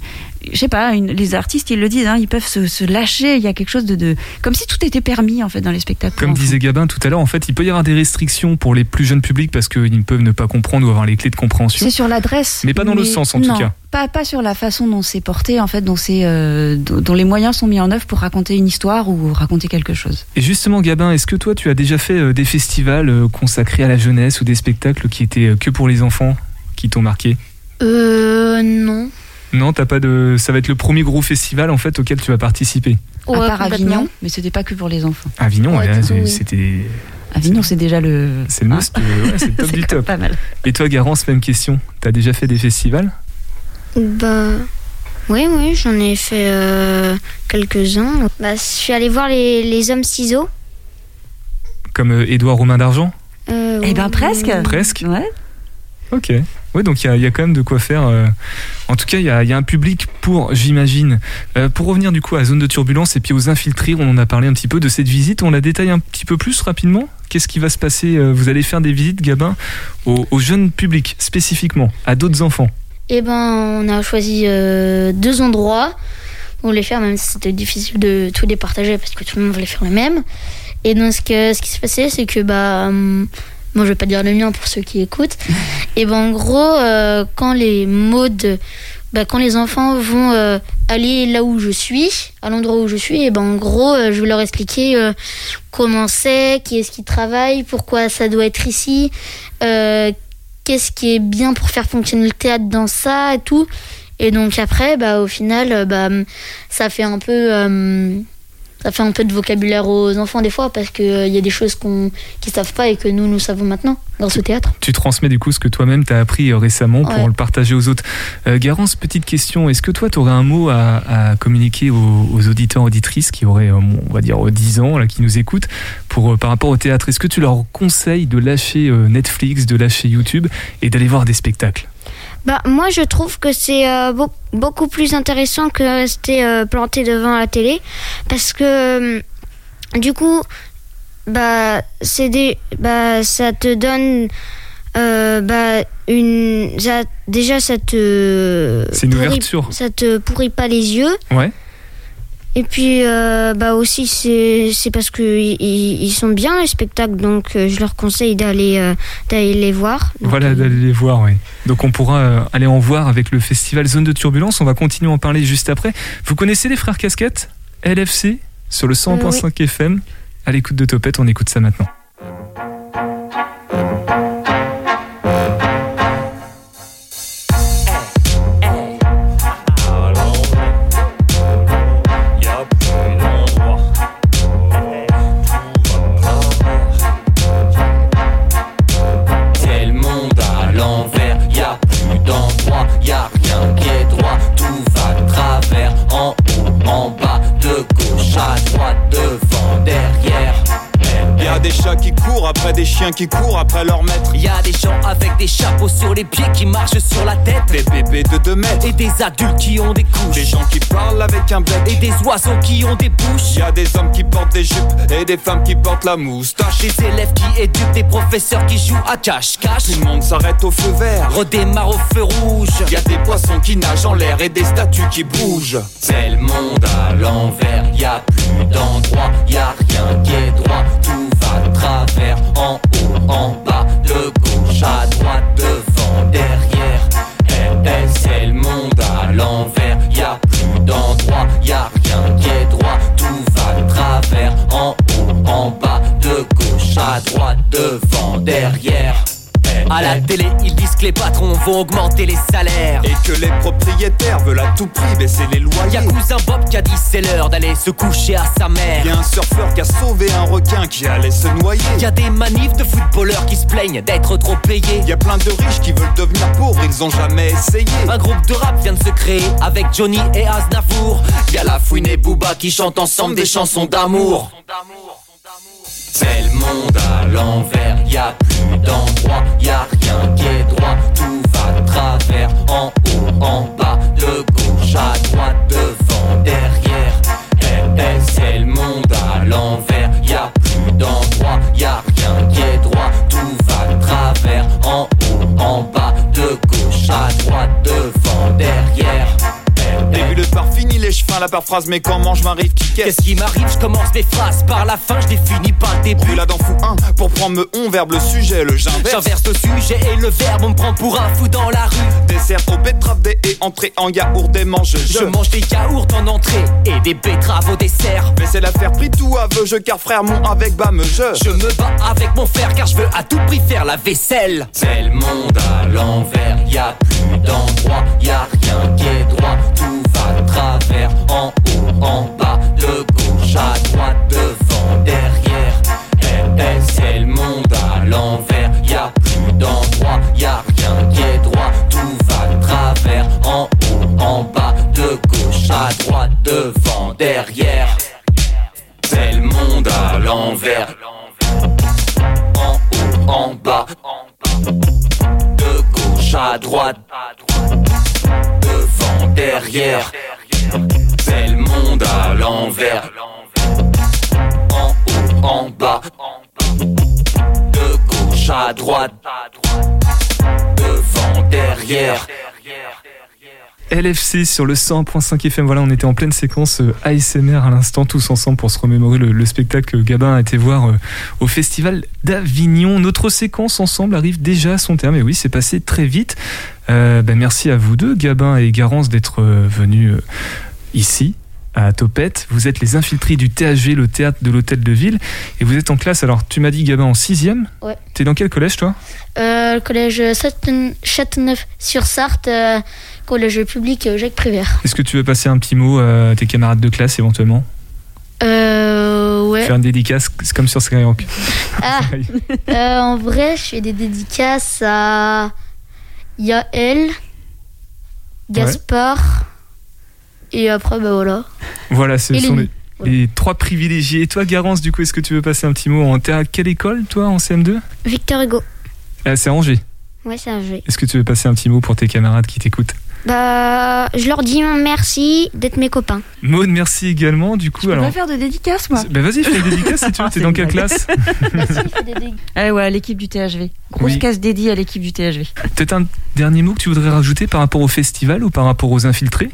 Speaker 8: je sais pas, une- les artistes ils le disent, hein, ils peuvent se, se lâcher. Il y a quelque chose de, de, comme si tout était permis en fait dans les spectacles.
Speaker 5: Comme disait Gabin tout à l'heure, en fait, il peut y avoir des restrictions pour les plus jeunes publics parce qu'ils peuvent ne pas comprendre ou avoir les clés de compréhension.
Speaker 8: C'est sur l'adresse,
Speaker 5: Mais pas dans le sens, en tout
Speaker 8: non,
Speaker 5: cas.
Speaker 8: Pas, pas sur la façon dont c'est porté, en fait, dont, c'est, euh, dont, dont les moyens sont mis en œuvre pour raconter une histoire ou raconter quelque chose.
Speaker 5: Et justement, Gabin, est-ce que toi, tu as déjà fait euh, des festivals euh, consacrés à la jeunesse ou des spectacles qui étaient que pour les enfants? Qui t'ont marqué
Speaker 7: Euh, non.
Speaker 5: Non, t'as pas de. Ça va être le premier gros festival en fait auquel tu vas participer.
Speaker 7: Ouais,
Speaker 8: à part. Avignon, mais c'était pas que pour les enfants.
Speaker 5: Avignon,
Speaker 7: Ouais, oui.
Speaker 5: c'était.
Speaker 8: Avignon, c'est déjà le.
Speaker 5: C'est le must, euh, ouais, c'est le *laughs* top
Speaker 8: C'est
Speaker 5: du top.
Speaker 8: pas mal.
Speaker 5: Et toi, Garance, même question. T'as déjà fait des festivals
Speaker 10: Bah. Oui, oui, j'en ai fait euh, quelques-uns. Bah, je suis allée voir les, les hommes ciseaux.
Speaker 5: Comme euh, Édouard Romain d'Argent
Speaker 10: Euh,
Speaker 8: Eh ben presque.
Speaker 5: Presque
Speaker 8: Ouais.
Speaker 5: Ok. Ouais, donc il y a- quand même de quoi faire. euh. En tout cas, il y a, un public pour, j'imagine. Euh, pour revenir du coup à zone de turbulence et puis aux infiltrés, on en a parlé un petit peu de cette visite. On la détaille un petit peu plus rapidement. Qu'est-ce qui va se passer Euh, Vous allez faire des visites, Gabin, aux jeunes publics spécifiquement, à d'autres enfants?
Speaker 7: Eh ben, on a choisi deux endroits où les faire, même si c'était difficile de tous les partager parce que tout le monde voulait faire le même. Et donc, ce, que, qui s'est passé, c'est que, bah, moi, je vais pas dire le mien pour ceux qui écoutent. *laughs* Et ben, en gros, euh, quand les mots de. Bah, quand les enfants vont euh, aller là où je suis, à l'endroit où je suis, et ben en gros, euh, je vais leur expliquer comment c'est, qui est-ce qui travaille, pourquoi ça doit être ici, qu'est-ce qui est bien pour faire fonctionner le théâtre dans ça et tout. Et donc après, bah, au final, bah, ça fait un peu, ça fait un peu de vocabulaire aux enfants des fois parce qu'il y a des choses qu'on, qu'ils savent pas et que nous, nous savons maintenant dans ce théâtre.
Speaker 5: Tu transmets du coup ce que toi-même t'as appris euh, récemment pour
Speaker 7: Ouais.
Speaker 5: le partager aux autres. Euh, Garance, petite question. Est-ce que toi, tu aurais un mot à, à communiquer aux, aux auditeurs, auditrices qui auraient, euh, on va dire, euh, 10 ans, là, qui nous écoutent, pour, euh, par rapport au théâtre? Est-ce que tu leur conseilles de lâcher euh, Netflix, de lâcher YouTube et d'aller voir des spectacles?
Speaker 10: Bah, moi, je trouve que c'est euh, beau- beaucoup plus intéressant que rester euh, planté devant la télé. Parce que, euh, du coup, bah, c'est des, bah, ça te donne. euh, bah, une, ça- déjà, ça te.
Speaker 5: C'est une
Speaker 10: pourrit-. Ça te pourrit pas les yeux.
Speaker 5: Ouais.
Speaker 10: Et puis, euh, bah aussi, c'est parce que ils, sont bien les spectacles, donc euh, je leur conseille d'aller euh, d'aller les voir.
Speaker 5: Voilà, d'aller les voir, oui. Donc on pourra euh, aller en voir avec le festival Zone de Turbulence. On va continuer à en parler juste après. Vous connaissez les frères Casquettes LFC sur le 100.5 FM. À l'écoute de Topette, on écoute ça maintenant.
Speaker 13: Chiens qui courent après leur maître.
Speaker 14: Y a des gens avec des chapeaux sur les pieds qui marchent sur la tête.
Speaker 13: Des bébés de 2 mètres.
Speaker 14: Et des adultes qui ont des couches.
Speaker 13: Des gens qui parlent avec un bec.
Speaker 14: Et des oiseaux qui ont des bouches.
Speaker 13: Y a des hommes qui portent des jupes et des femmes qui portent la moustache.
Speaker 14: Des élèves qui éduquent, des professeurs qui jouent à cache-cache.
Speaker 13: Tout le monde s'arrête au feu vert.
Speaker 14: Redémarre au feu rouge.
Speaker 13: Y a des poissons qui nagent en l'air et des statues qui bougent.
Speaker 14: C'est le monde à l'envers, y a plus d'endroit, y a rien qui est droit, tout de travers, en haut, en bas, de gauche à droite, devant, derrière. Eh, c'est le monde à l'envers, y a plus d'endroit, y a rien qui est droit, tout va de travers, en haut, en bas, de gauche à droite, devant, derrière. À la télé, ils disent que les patrons vont augmenter les salaires.
Speaker 13: Et que les propriétaires veulent à tout prix baisser les loyers.
Speaker 14: Y'a cousin Bob qui a dit c'est l'heure d'aller se coucher à sa mère.
Speaker 13: Y a un surfeur qui a sauvé un requin qui allait se noyer.
Speaker 14: Y a des manifs de footballeurs qui se plaignent d'être trop payés.
Speaker 13: Y a plein de riches qui veulent devenir pauvres, ils ont jamais essayé.
Speaker 14: Un groupe de rap vient de se créer avec Johnny et Aznavour. Y a la fouine et Booba qui chantent ensemble des chansons d'amour. C'est le monde à l'envers, y a plus d'endroit, y a rien qui est droit, tout va travers, en haut, en bas, de gauche à droite, devant, derrière. C'est le monde à l'envers, y a plus d'endroit, y a rien qui est droit, tout va travers, en haut, en bas, de gauche à droite, devant, derrière.
Speaker 13: De part fini les chevins, la paraphrase, mais comment je m'arrive qui qu'est-ce
Speaker 14: Qu'est-ce qui m'arrive Je commence des phrases par la fin, je les finis par le début.
Speaker 13: Là d'en fou un pour prendre me on verbe le sujet, le j'inverse.
Speaker 14: J'inverse le sujet et le verbe, on me prend pour un fou dans la rue.
Speaker 13: Dessert aux betteraves des et entrée en yaourt des manges.
Speaker 14: Je mange des yaourts en entrée et des betteraves au dessert.
Speaker 13: Mais c'est l'affaire pris tout aveu, je car frère mon avec bas me je.
Speaker 14: Je me bats avec mon frère car je veux à tout prix faire la vaisselle. C'est le monde à l'envers, y a plus d'endroit, y a rien qui est droit, tout va travers, en haut, en bas, de gauche à droite, devant, derrière. Eh, c'est le monde à l'envers, y a plus d'endroit, y a rien qui est droit, tout va de travers, en haut, en bas, de gauche à droite, devant, derrière. C'est le monde à l'envers. En haut, en bas, de gauche à droite, derrière. C'est le monde à l'envers. En haut, en bas, de gauche à droite, devant, derrière.
Speaker 5: LFC sur le 100.5 FM. Voilà, on était en pleine séquence euh, ASMR à l'instant, tous ensemble pour se remémorer le, le spectacle que Gabin a été voir euh, au Festival d'Avignon. Notre séquence ensemble arrive déjà à son terme. Et oui, c'est passé très vite. Euh, ben, merci à vous deux, Gabin et Garance, d'être euh, venus euh, ici à Topette. Vous êtes les infiltrés du THV, le théâtre de l'hôtel de ville. Et vous êtes en classe, alors tu m'as dit Gabin en sixième
Speaker 7: Ouais.
Speaker 5: T'es dans quel collège toi?
Speaker 7: Euh, le collège Châteauneuf-sur-Sarthe, euh, collège public Jacques Prévert.
Speaker 5: Est-ce que tu veux passer un petit mot à tes camarades de classe éventuellement?
Speaker 7: Euh, ouais.
Speaker 5: Faire une dédicace, c'est comme sur Skyrock.
Speaker 7: Ah, *laughs* euh, en vrai, je fais des dédicaces à Yael, Gaspard, et après, bah voilà.
Speaker 5: Voilà, ce
Speaker 7: Et
Speaker 5: sont les, les trois privilégiés. Et toi, Garance, du coup, est-ce que tu veux passer un petit mot en T'es à quelle école, toi, en CM2
Speaker 10: Victor Hugo.
Speaker 5: Ah, C'est Angers.
Speaker 10: Ouais, c'est jeu.
Speaker 5: Est-ce que tu veux passer un petit mot pour tes camarades qui t'écoutent?
Speaker 10: Bah, je leur dis merci d'être mes copains.
Speaker 5: Maud, merci également. Du coup,
Speaker 8: Je peux
Speaker 5: alors.
Speaker 8: pas faire de dédicace, moi.
Speaker 5: Bah vas-y, fais une dédicace si tu veux. *laughs* T'es dans quelle classe *laughs*
Speaker 8: Ah ouais, à l'équipe du THV. Grosse
Speaker 5: Oui.
Speaker 8: case dédiée à l'équipe du THV.
Speaker 5: Peut-être un dernier mot que tu voudrais rajouter par rapport au festival ou par rapport aux infiltrés?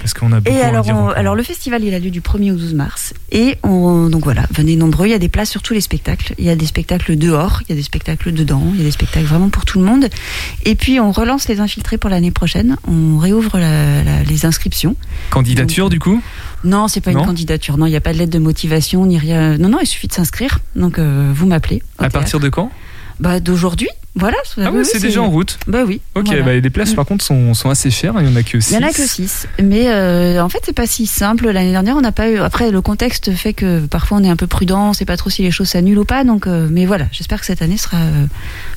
Speaker 5: Parce qu'on a beaucoup
Speaker 8: Et
Speaker 5: à
Speaker 8: alors,
Speaker 5: dire
Speaker 8: on-
Speaker 5: encore.
Speaker 8: alors le festival il a lieu du 1er au 12 mars. Et on, donc voilà venez nombreux. Il y a des places sur tous les spectacles. Il y a des spectacles dehors il y a des spectacles dedans il y a des spectacles vraiment pour tout le monde. Et puis on relance les infiltrés pour l'année prochaine. On réouvre la- la- les inscriptions.
Speaker 5: Candidature, du coup?
Speaker 8: Non c'est pas
Speaker 5: Non?
Speaker 8: une candidature. Non il n'y a pas de lettre de motivation ni rien. Non non il suffit de s'inscrire. Donc euh, vous m'appelez.
Speaker 5: À
Speaker 8: théâtre.
Speaker 5: partir de quand?
Speaker 8: Bah d'aujourd'hui voilà
Speaker 5: Ah oui, c'est déjà en route.
Speaker 8: bah oui
Speaker 5: Ok,
Speaker 8: voilà.
Speaker 5: bah, les places par contre sont, sont assez chères, il y en a que 6.
Speaker 8: Il y en a que 6. Mais euh, en fait, c'est pas si simple. L'année dernière, on n'a pas eu. Après, le contexte fait que parfois on est un peu prudent, on sait pas trop si les choses s'annulent ou pas. Donc, euh, mais voilà, j'espère que cette année sera, euh,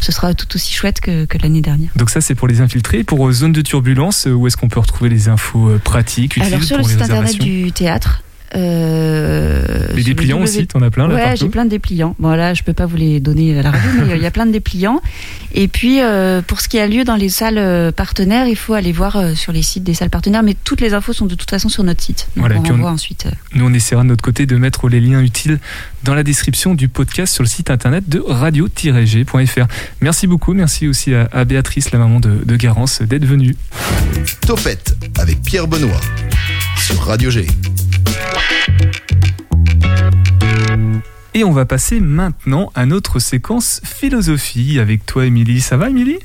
Speaker 8: ce sera tout aussi chouette que, que l'année dernière.
Speaker 5: Donc ça c'est pour les infiltrés. Pour zone de turbulence, où est-ce qu'on peut retrouver les infos pratiques, utiles
Speaker 8: Alors sur
Speaker 5: pour
Speaker 8: le site internet du théâtre. Euh,
Speaker 5: Les dépliants
Speaker 8: W-
Speaker 5: aussi, t'en as plein là
Speaker 8: Ouais, j'ai plein de dépliants. Bon là, je peux pas vous les donner à la radio, mais *laughs* euh, il y a plein de dépliants. Et puis euh, pour ce qui a lieu dans les salles partenaires, il faut aller voir euh, sur les sites des salles partenaires. Mais toutes les infos sont de toute façon sur notre site. Donc
Speaker 5: Voilà,
Speaker 8: on
Speaker 5: on-
Speaker 8: ensuite.
Speaker 5: Nous, on essaiera de notre côté de mettre les liens utiles dans la description du podcast sur le site internet de radio-g.fr. Merci beaucoup, merci aussi à, à Béatrice, la maman de, de Garance, d'être venue.
Speaker 15: Topette avec Pierre Benoît sur Radio G.
Speaker 5: Et on va passer maintenant à notre séquence philosophie avec toi, Émilie. Ça va, Émilie?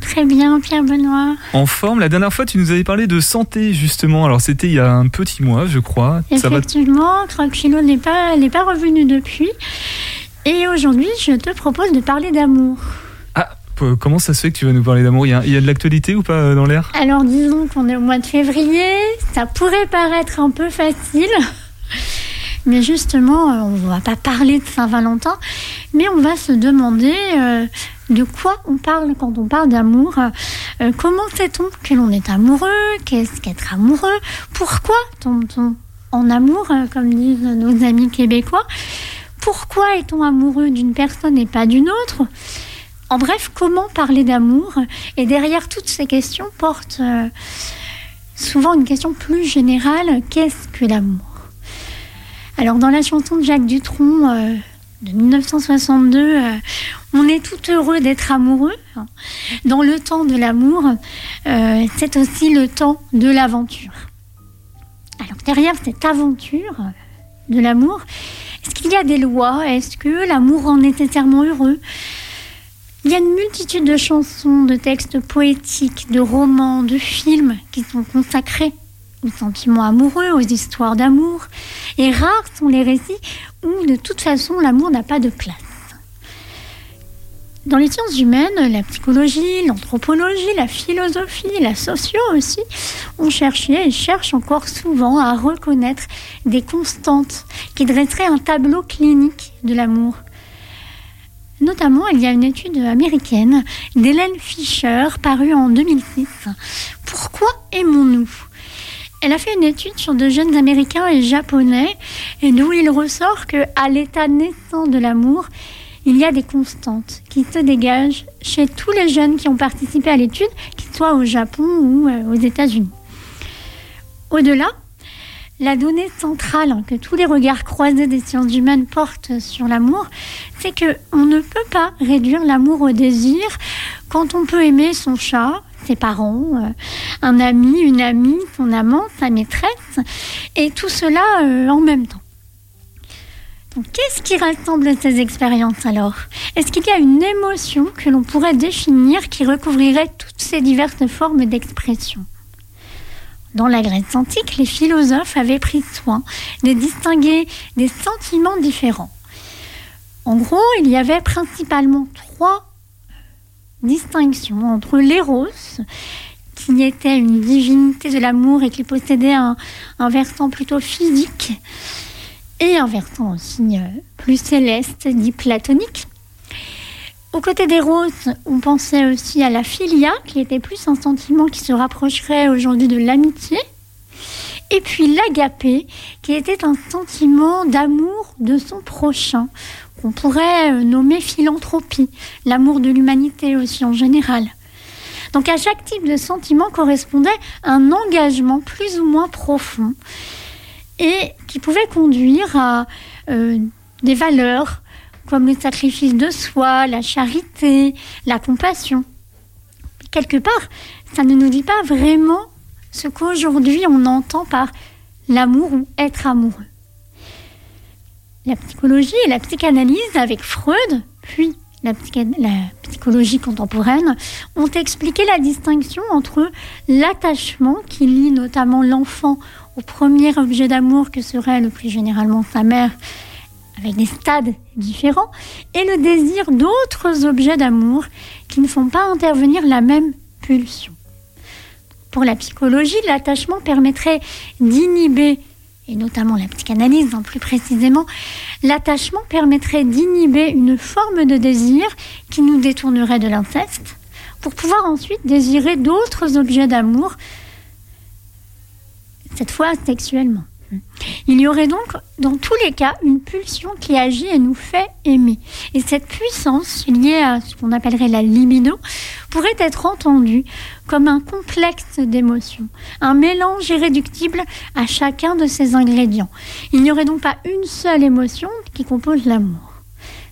Speaker 16: Très bien, Pierre Benoît.
Speaker 5: En forme. La dernière fois, tu nous avais parlé de santé, justement. Alors, c'était il y a un petit mois, je crois. Ça va
Speaker 16: Effectivement, Croque-Philo n'est pas, n'est pas revenu depuis. Et aujourd'hui, je te propose de parler d'amour.
Speaker 5: Comment ça se fait que tu vas nous parler d'amour? Il y, a, de l'actualité ou pas euh, dans l'air?
Speaker 16: Alors disons qu'on est au mois de février, ça pourrait paraître un peu facile, *laughs* mais justement, euh, on va pas parler de Saint-Valentin, mais on va se demander euh, de quoi on parle quand on parle d'amour. Comment sait-on que l'on est amoureux? Qu'est-ce qu'être amoureux? Pourquoi tombe-t-on en amour, comme disent nos amis québécois? Pourquoi est-on amoureux d'une personne et pas d'une autre? En bref, comment parler d'amour Et derrière toutes ces questions porte euh, souvent une question plus générale, qu'est-ce que l'amour Alors dans la chanson de Jacques Dutronc euh, de 1962, euh, on est tout heureux d'être amoureux. Dans le temps de l'amour, c'est aussi le temps de l'aventure. Alors derrière cette aventure de l'amour, est-ce qu'il y a des lois? Est-ce que l'amour rend nécessairement heureux? Il y a une multitude de chansons, de textes poétiques, de romans, de films qui sont consacrés aux sentiments amoureux, aux histoires d'amour. Et rares sont les récits où, de toute façon, l'amour n'a pas de place. Dans les sciences humaines, la psychologie, l'anthropologie, la philosophie, la socio aussi, ont cherché et cherchent encore souvent à reconnaître des constantes qui dresseraient un tableau clinique de l'amour. Notamment, il y a une étude américaine d'Hélène Fisher parue en 2006. Pourquoi aimons-nous? Elle a fait une étude sur de jeunes Américains et Japonais et d'où il ressort que à l'état naissant de l'amour, il y a des constantes qui se dégagent chez tous les jeunes qui ont participé à l'étude, qu'ils soient au Japon ou euh, aux États-Unis. Au-delà, la donnée centrale que tous les regards croisés des sciences humaines portent sur l'amour, c'est que on ne peut pas réduire l'amour au désir quand on peut aimer son chat, ses parents, euh, un ami, une amie, son amant, sa maîtresse, et tout cela euh, en même temps. Qu'est-ce qui rassemble ces expériences alors? Est-ce qu'il y a une émotion que l'on pourrait définir qui recouvrirait toutes ces diverses formes d'expression? Dans la Grèce antique, les philosophes avaient pris soin de distinguer des sentiments différents. En gros, il y avait principalement trois distinctions entre l'éros, qui était une divinité de l'amour et qui possédait un, versant plutôt physique, et un versant aussi euh, plus céleste, dit platonique. Aux côtés d'Eros, on pensait aussi à la philia, qui était plus un sentiment qui se rapprocherait aujourd'hui de l'amitié. Et puis l'agapé, qui était un sentiment d'amour de son prochain, qu'on pourrait euh, nommer philanthropie, l'amour de l'humanité aussi en général. Donc à chaque type de sentiment correspondait un engagement plus ou moins profond et qui pouvait conduire à euh, des valeurs comme le sacrifice de soi, la charité, la compassion. Quelque part, ça ne nous dit pas vraiment ce qu'aujourd'hui on entend par l'amour ou être amoureux. La psychologie et la psychanalyse avec Freud, puis la, psychologie contemporaine, ont expliqué la distinction entre l'attachement qui lie notamment l'enfant au premier objet d'amour que serait le plus généralement sa mère, avec des stades différents, et le désir d'autres objets d'amour qui ne font pas intervenir la même pulsion. Pour la psychologie, l'attachement permettrait d'inhiber, et notamment la psychanalyse plus précisément, l'attachement permettrait d'inhiber une forme de désir qui nous détournerait de l'inceste, pour pouvoir ensuite désirer d'autres objets d'amour cette fois sexuellement. Il y aurait donc, dans tous les cas, une pulsion qui agit et nous fait aimer. Et cette puissance, liée à ce qu'on appellerait la libido, pourrait être entendue comme un complexe d'émotions, un mélange irréductible à chacun de ces ingrédients. Il n'y aurait donc pas une seule émotion qui compose l'amour.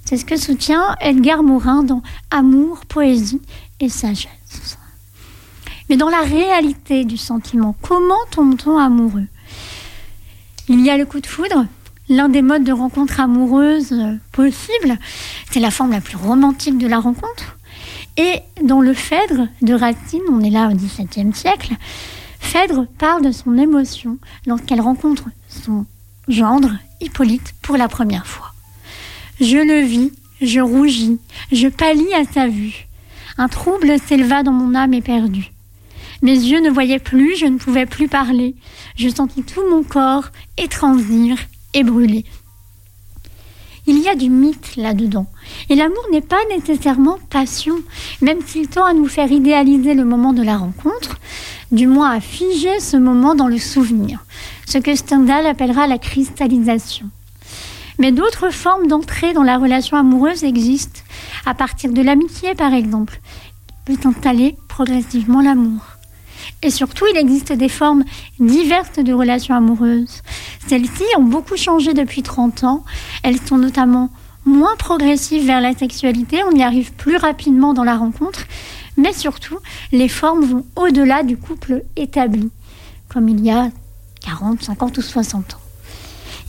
Speaker 16: C'est ce que soutient Edgar Morin dans Amour, poésie et sagesse. Mais dans la réalité du sentiment, comment tombe-t-on amoureux? Il y a le coup de foudre, l'un des modes de rencontre amoureuse euh, possible. C'est la forme la plus romantique de la rencontre. Et dans le Phèdre de Racine, on est là au XVIIe siècle, Phèdre parle de son émotion lorsqu'elle rencontre son gendre, Hippolyte, pour la première fois. Je le vis, je rougis, je pâlis à sa vue. Un trouble s'éleva dans mon âme éperdue. Mes yeux ne voyaient plus, je ne pouvais plus parler. Je sentis tout mon corps étransir et brûler. Il y a du mythe là-dedans. Et l'amour n'est pas nécessairement passion, même s'il tend à nous faire idéaliser le moment de la rencontre, du moins à figer ce moment dans le souvenir, ce que Stendhal appellera la cristallisation. Mais d'autres formes d'entrée dans la relation amoureuse existent, à partir de l'amitié par exemple, peut installer progressivement l'amour. Et surtout, il existe des formes diverses de relations amoureuses. Celles-ci ont beaucoup changé depuis 30 ans. Elles sont notamment moins progressives vers la sexualité, on y arrive plus rapidement dans la rencontre, mais surtout, les formes vont au-delà du couple établi, comme il y a 40, 50 ou 60 ans.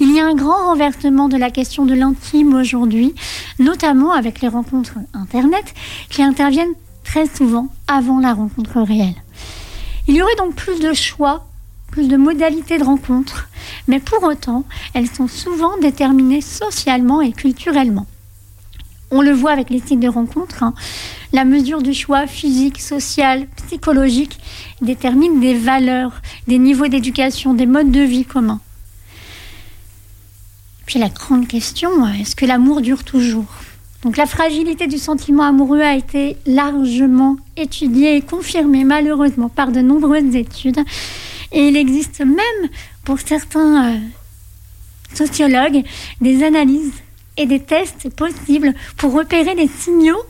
Speaker 16: Il y a un grand renversement de la question de l'intime aujourd'hui, notamment avec les rencontres Internet qui interviennent très souvent avant la rencontre réelle. Il y aurait donc plus de choix, plus de modalités de rencontre, mais pour autant, elles sont souvent déterminées socialement et culturellement. On le voit avec les sites de rencontres, hein. la mesure du choix physique, social, psychologique détermine des valeurs, des niveaux d'éducation, des modes de vie communs. Puis la grande question, est-ce que l'amour dure toujours? Donc la fragilité du sentiment amoureux a été largement étudiée et confirmée malheureusement par de nombreuses études. Et il existe même pour certains euh, sociologues des analyses et des tests possibles pour repérer les signaux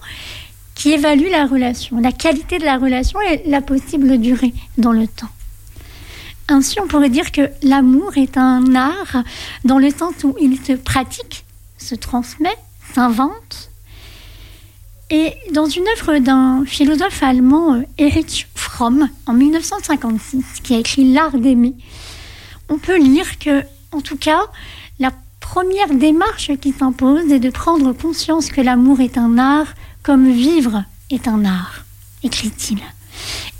Speaker 16: qui évaluent la relation, la qualité de la relation et la possible durée dans le temps. Ainsi, on pourrait dire que l'amour est un art dans le sens où il se pratique, se transmet, s'invente. Et dans une œuvre d'un philosophe allemand, euh, Erich Fromm, en 1956, qui a écrit L'art d'aimer, on peut lire que, en tout cas, la première démarche qui s'impose est de prendre conscience que l'amour est un art comme vivre est un art, écrit-il.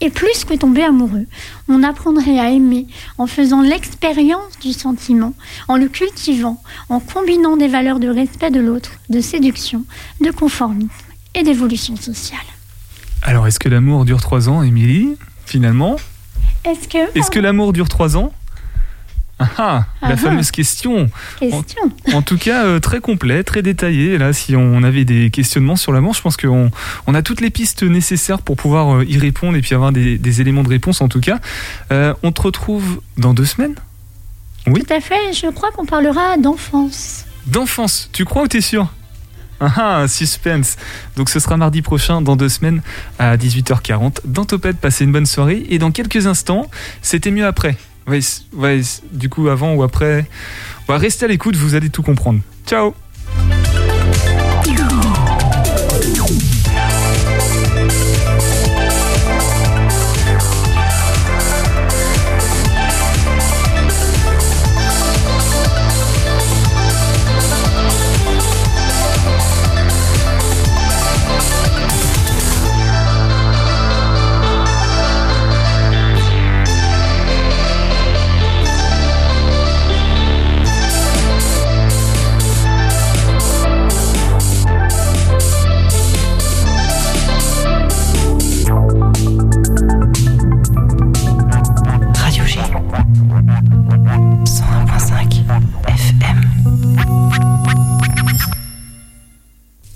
Speaker 16: Et plus que tomber amoureux, on apprendrait à aimer en faisant l'expérience du sentiment, en le cultivant, en combinant des valeurs de respect de l'autre, de séduction, de conformisme et d'évolution sociale.
Speaker 5: Alors, est-ce que l'amour dure trois ans, Émilie, finalement?
Speaker 16: Est-ce que...
Speaker 5: Est-ce que l'amour dure trois ans? Ah, ah, la
Speaker 16: Ah,
Speaker 5: fameuse question.
Speaker 16: Question.
Speaker 5: En, en tout cas, euh, très complet, très détaillé. Là, si on avait des questionnements sur l'amour, je pense qu'on on a toutes les pistes nécessaires pour pouvoir euh, y répondre et puis avoir des, des éléments de réponse en tout cas. Euh, on te retrouve dans deux semaines? Oui.
Speaker 16: Tout à fait, je crois qu'on parlera d'enfance.
Speaker 5: D'enfance, tu crois ou t'es sûr? Ah, ah, suspense. Donc ce sera mardi prochain, dans deux semaines, à 18h40, dans Topette. Passez une bonne soirée. Et dans quelques instants, c'était mieux après. Ouais, ouais, du coup, avant ou après. On va rester à l'écoute, vous allez tout comprendre. Ciao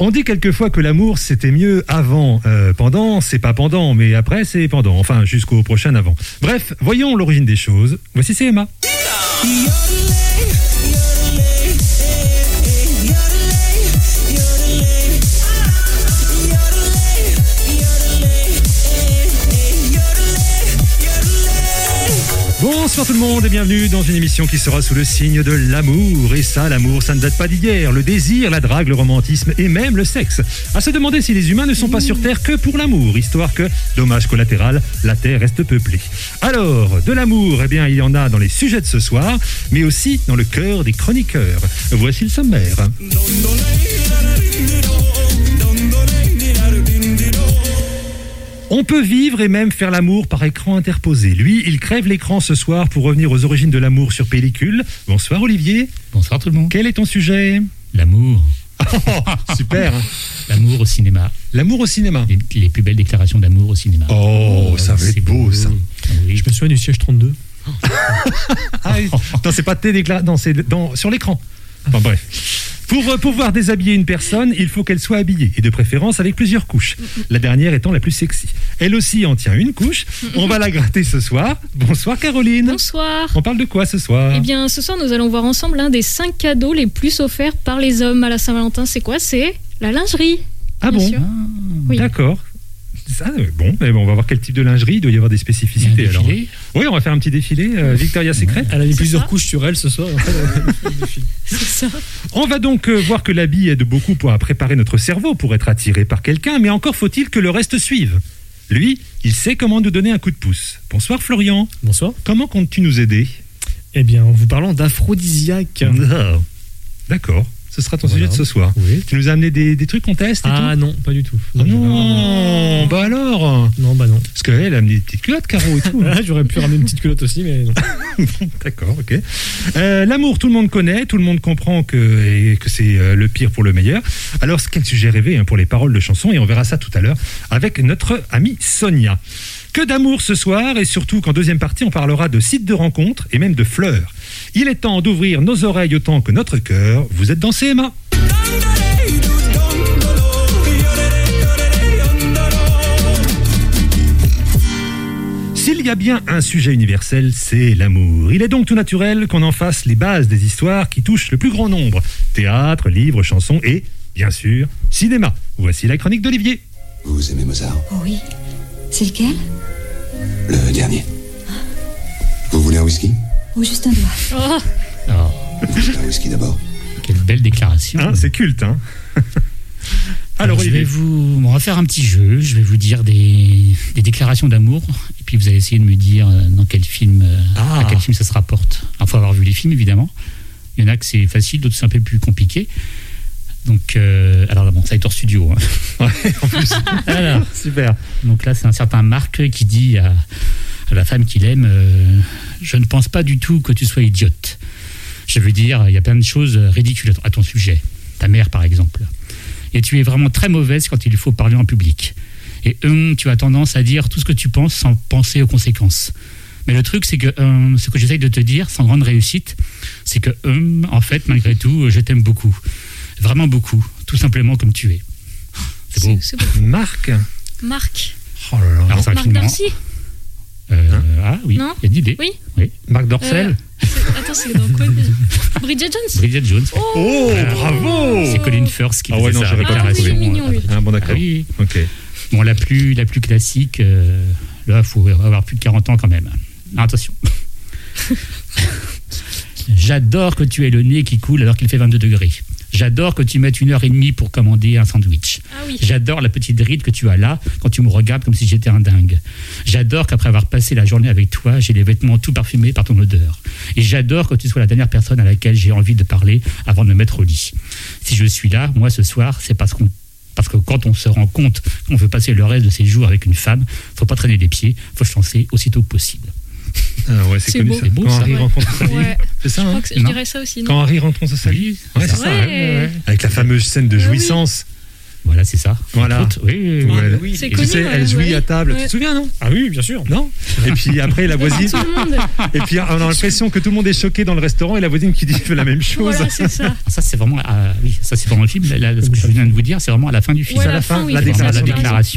Speaker 17: On dit quelquefois que l'amour c'était mieux avant. Euh, pendant, c'est pas pendant, mais après c'est pendant. Enfin, jusqu'au prochain avant. Bref, voyons l'origine des choses. Voici c'est Emma. Bonsoir tout le monde et bienvenue dans une émission qui sera sous le signe de l'amour. Et ça, l'amour, ça ne date pas d'hier. Le désir, la drague, le romantisme et même le sexe. À se demander si les humains ne sont pas sur Terre que pour l'amour, histoire que, dommage collatéral, la Terre reste peuplée. Alors, de l'amour, eh bien, il y en a dans les sujets de ce soir, mais aussi dans le cœur des chroniqueurs. Voici le sommaire. On peut vivre et même faire l'amour par écran interposé. Lui, il crève l'écran ce soir pour revenir aux origines de l'amour sur pellicule. Bonsoir Olivier.
Speaker 18: Bonsoir tout le monde.
Speaker 17: Quel est ton sujet?
Speaker 18: L'amour. *laughs*
Speaker 17: Super.
Speaker 18: L'amour au cinéma.
Speaker 17: L'amomour au cinéma.
Speaker 18: Les, les plus belles déclarations d'amour au cinéma.
Speaker 17: Oh, ça va être beau ça.
Speaker 18: Oui.
Speaker 19: Je me souviens du siège 32. *laughs*
Speaker 17: Ah oui. Non, c'est pas tes déclarations, non, c'est sur l'écran. Enfin bref. Pour euh, pouvoir déshabiller une personne, il faut qu'elle soit habillée, et de préférence avec plusieurs couches. La dernière étant la plus sexy. Elle aussi en tient une couche. On va la gratter ce soir. Bonsoir Caroline.
Speaker 20: Bonsoir.
Speaker 17: On parle de quoi ce soir
Speaker 20: Eh bien, ce soir, nous allons voir ensemble l'un des cinq cadeaux les plus offerts par les hommes à la Saint-Valentin. C'est quoi? C'est la lingerie.
Speaker 17: Ah
Speaker 20: bien
Speaker 17: bon
Speaker 20: sûr. Oui.
Speaker 17: D'accord. Ça, bon, eh ben, on va voir quel type de lingerie. Il doit y avoir des spécificités. Alors.
Speaker 18: défilé
Speaker 17: Oui, on va faire un petit défilé. euh, Victoria Secret.
Speaker 19: Elle a mis plusieurs couches sur elle ce soir. *laughs*
Speaker 20: C'est ça.
Speaker 17: On va donc euh, voir que l'habit aide beaucoup pour à préparer notre cerveau pour être attiré par quelqu'un, mais encore faut-il que le reste suive. Lui, il sait comment nous donner un coup de pouce. Bonsoir Florian.
Speaker 19: Bonsoir.
Speaker 17: Comment comptes-tu nous aider?
Speaker 19: Eh bien, en vous parlant d'aphrodisiaque.
Speaker 17: Ah, D'accord. Ce sera ton
Speaker 19: Voilà.
Speaker 17: sujet de ce soir.
Speaker 19: Oui.
Speaker 17: Tu nous as amené des, des trucs qu'on teste et
Speaker 19: Ah non, pas du tout.
Speaker 17: Oh non, bah alors
Speaker 19: Non, bah non.
Speaker 17: Parce qu'elle a amené des petites culottes, Caro et tout. *laughs*
Speaker 19: Ah, J'aurais pu ramener une petite culotte aussi, mais non. *laughs*
Speaker 17: D'accord, ok. Euh, L'amour, tout le monde connaît, tout le monde comprend que, et que c'est euh, le pire pour le meilleur. Alors, quel sujet rêvé hein, pour les paroles de chansons, et on verra ça tout à l'heure avec notre amie Sonia. Que d'amour ce soir, et surtout qu'en deuxième partie, on parlera de sites de rencontres et même de fleurs. Il est temps d'ouvrir nos oreilles autant que notre cœur. Vous êtes dans CMA. S'il y a bien un sujet universel, c'est l'amour. Il est donc tout naturel qu'on en fasse les bases des histoires qui touchent le plus grand nombre. Théâtre, livres, chansons et, bien sûr, cinéma. Voici la chronique d'Olivier.
Speaker 21: Vous aimez Mozart?
Speaker 22: Oui. C'est lequel?
Speaker 21: Le dernier. Vous voulez un whisky?
Speaker 22: Ou juste un doigt
Speaker 18: Oh,
Speaker 21: voulez un whisky d'abord
Speaker 18: quelle belle déclaration.
Speaker 17: Hein, c'est culte, hein *laughs* Alors,
Speaker 18: Alors, je vais vous, on va faire un petit jeu. Je vais vous dire des, des déclarations d'amour, et puis vous allez essayer de me dire euh, dans quel film, euh,
Speaker 17: Ah.
Speaker 18: à quel film ça se rapporte. Il faut avoir vu les films, évidemment. Il y en a que c'est facile, d'autres c'est un peu plus compliqué. Donc, euh, alors bon, ça être hors studio. hein. *laughs*
Speaker 17: Ouais, en plus. *laughs*
Speaker 18: Alors,
Speaker 17: Super.
Speaker 18: donc là, c'est un certain Marc qui dit à, à la femme qu'il aime euh, Je ne pense pas du tout que tu sois idiote. Je veux dire, il y a plein de choses ridicules à ton- à ton sujet. Ta mère, par exemple. Et tu es vraiment très mauvaise quand il faut parler en public. Et hum, tu as tendance à dire tout ce que tu penses sans penser aux conséquences. Mais le truc, c'est que hum, ce que j'essaye de te dire, sans grande réussite, c'est que, hum, en fait, malgré tout, je t'aime beaucoup. Vraiment beaucoup. Tout simplement comme tu es. C'est beau.
Speaker 20: C'est beau.
Speaker 17: Marc.
Speaker 20: Marc.
Speaker 17: Oh là là.
Speaker 18: Alors,
Speaker 20: Marc. Darcy
Speaker 18: Euh, ah oui,
Speaker 20: Non
Speaker 18: il y a une idée.
Speaker 20: Oui.
Speaker 18: Oui.
Speaker 17: Marc Dorcel.
Speaker 20: Euh, Attends, c'est dans quoi *laughs* Bridget Jones
Speaker 18: Bridget Jones.
Speaker 17: Oh, bravo
Speaker 18: C'est Colin Firth qui
Speaker 17: Ah ouais,
Speaker 18: faisait
Speaker 17: non, j'aurais pas.
Speaker 20: Il est mignon, lui.
Speaker 17: Ah bon, d'accord.
Speaker 18: Ah oui.
Speaker 17: Ok.
Speaker 18: Bon, la plus, la plus classique, euh, là, il faut avoir plus de 40 ans quand même. Ah, attention. *laughs* J'adore que tu aies le nez qui coule alors qu'il fait 22 degrés. J'adore que tu mettes une heure et demie pour commander un sandwich.
Speaker 20: Ah oui.
Speaker 18: J'adore la petite ride que tu as là quand tu me regardes comme si j'étais un dingue. J'adore qu'après avoir passé la journée avec toi, j'ai les vêtements tout parfumés par ton odeur. Et j'adore que tu sois la dernière personne à laquelle j'ai envie de parler avant de me mettre au lit. Si je suis là, moi ce soir, c'est parce qu'on parce que quand on se rend compte qu'on veut passer le reste de ses jours avec une femme, faut pas traîner les pieds, faut se lancer aussitôt que possible.
Speaker 17: Ah ouais, c'est connu
Speaker 20: beau.
Speaker 17: ça.
Speaker 18: Beau,
Speaker 17: Quand
Speaker 18: ça.
Speaker 17: Harry
Speaker 20: Ouais.
Speaker 17: rencontre Sally.
Speaker 20: Ouais.
Speaker 17: C'est ça,
Speaker 20: Je
Speaker 17: hein
Speaker 20: crois que je dirais ça aussi. non
Speaker 17: Quand Harry rencontre Sally.
Speaker 18: Oui,
Speaker 17: Ouais, c'est
Speaker 18: ça.
Speaker 17: ça.
Speaker 20: Ouais.
Speaker 17: Avec la fameuse scène de
Speaker 20: Ah oui.
Speaker 17: jouissance.
Speaker 18: Voilà, c'est ça.
Speaker 17: Voilà.
Speaker 18: Oui, oui, oui.
Speaker 17: Ouais,
Speaker 18: oui.
Speaker 20: C'est
Speaker 17: Et tu
Speaker 20: connu,
Speaker 17: sais,
Speaker 20: ouais,
Speaker 17: elle jouit
Speaker 20: ouais.
Speaker 17: à table. Tu te souviens, non
Speaker 19: Ah oui, bien sûr.
Speaker 17: Non Et puis après, la *laughs* voisine. *laughs* Et puis on a l'impression que tout le monde est choqué dans le restaurant et la voisine qui dit *laughs* la même chose.
Speaker 20: Voilà, c'est ça.
Speaker 18: Ça, c'est vraiment, ah, oui, ça, c'est vraiment le film. Là, ce que je viens de vous dire, c'est vraiment à la fin du film.
Speaker 20: Ouais,
Speaker 17: à la fin,
Speaker 20: oui,
Speaker 17: la
Speaker 18: déclaration.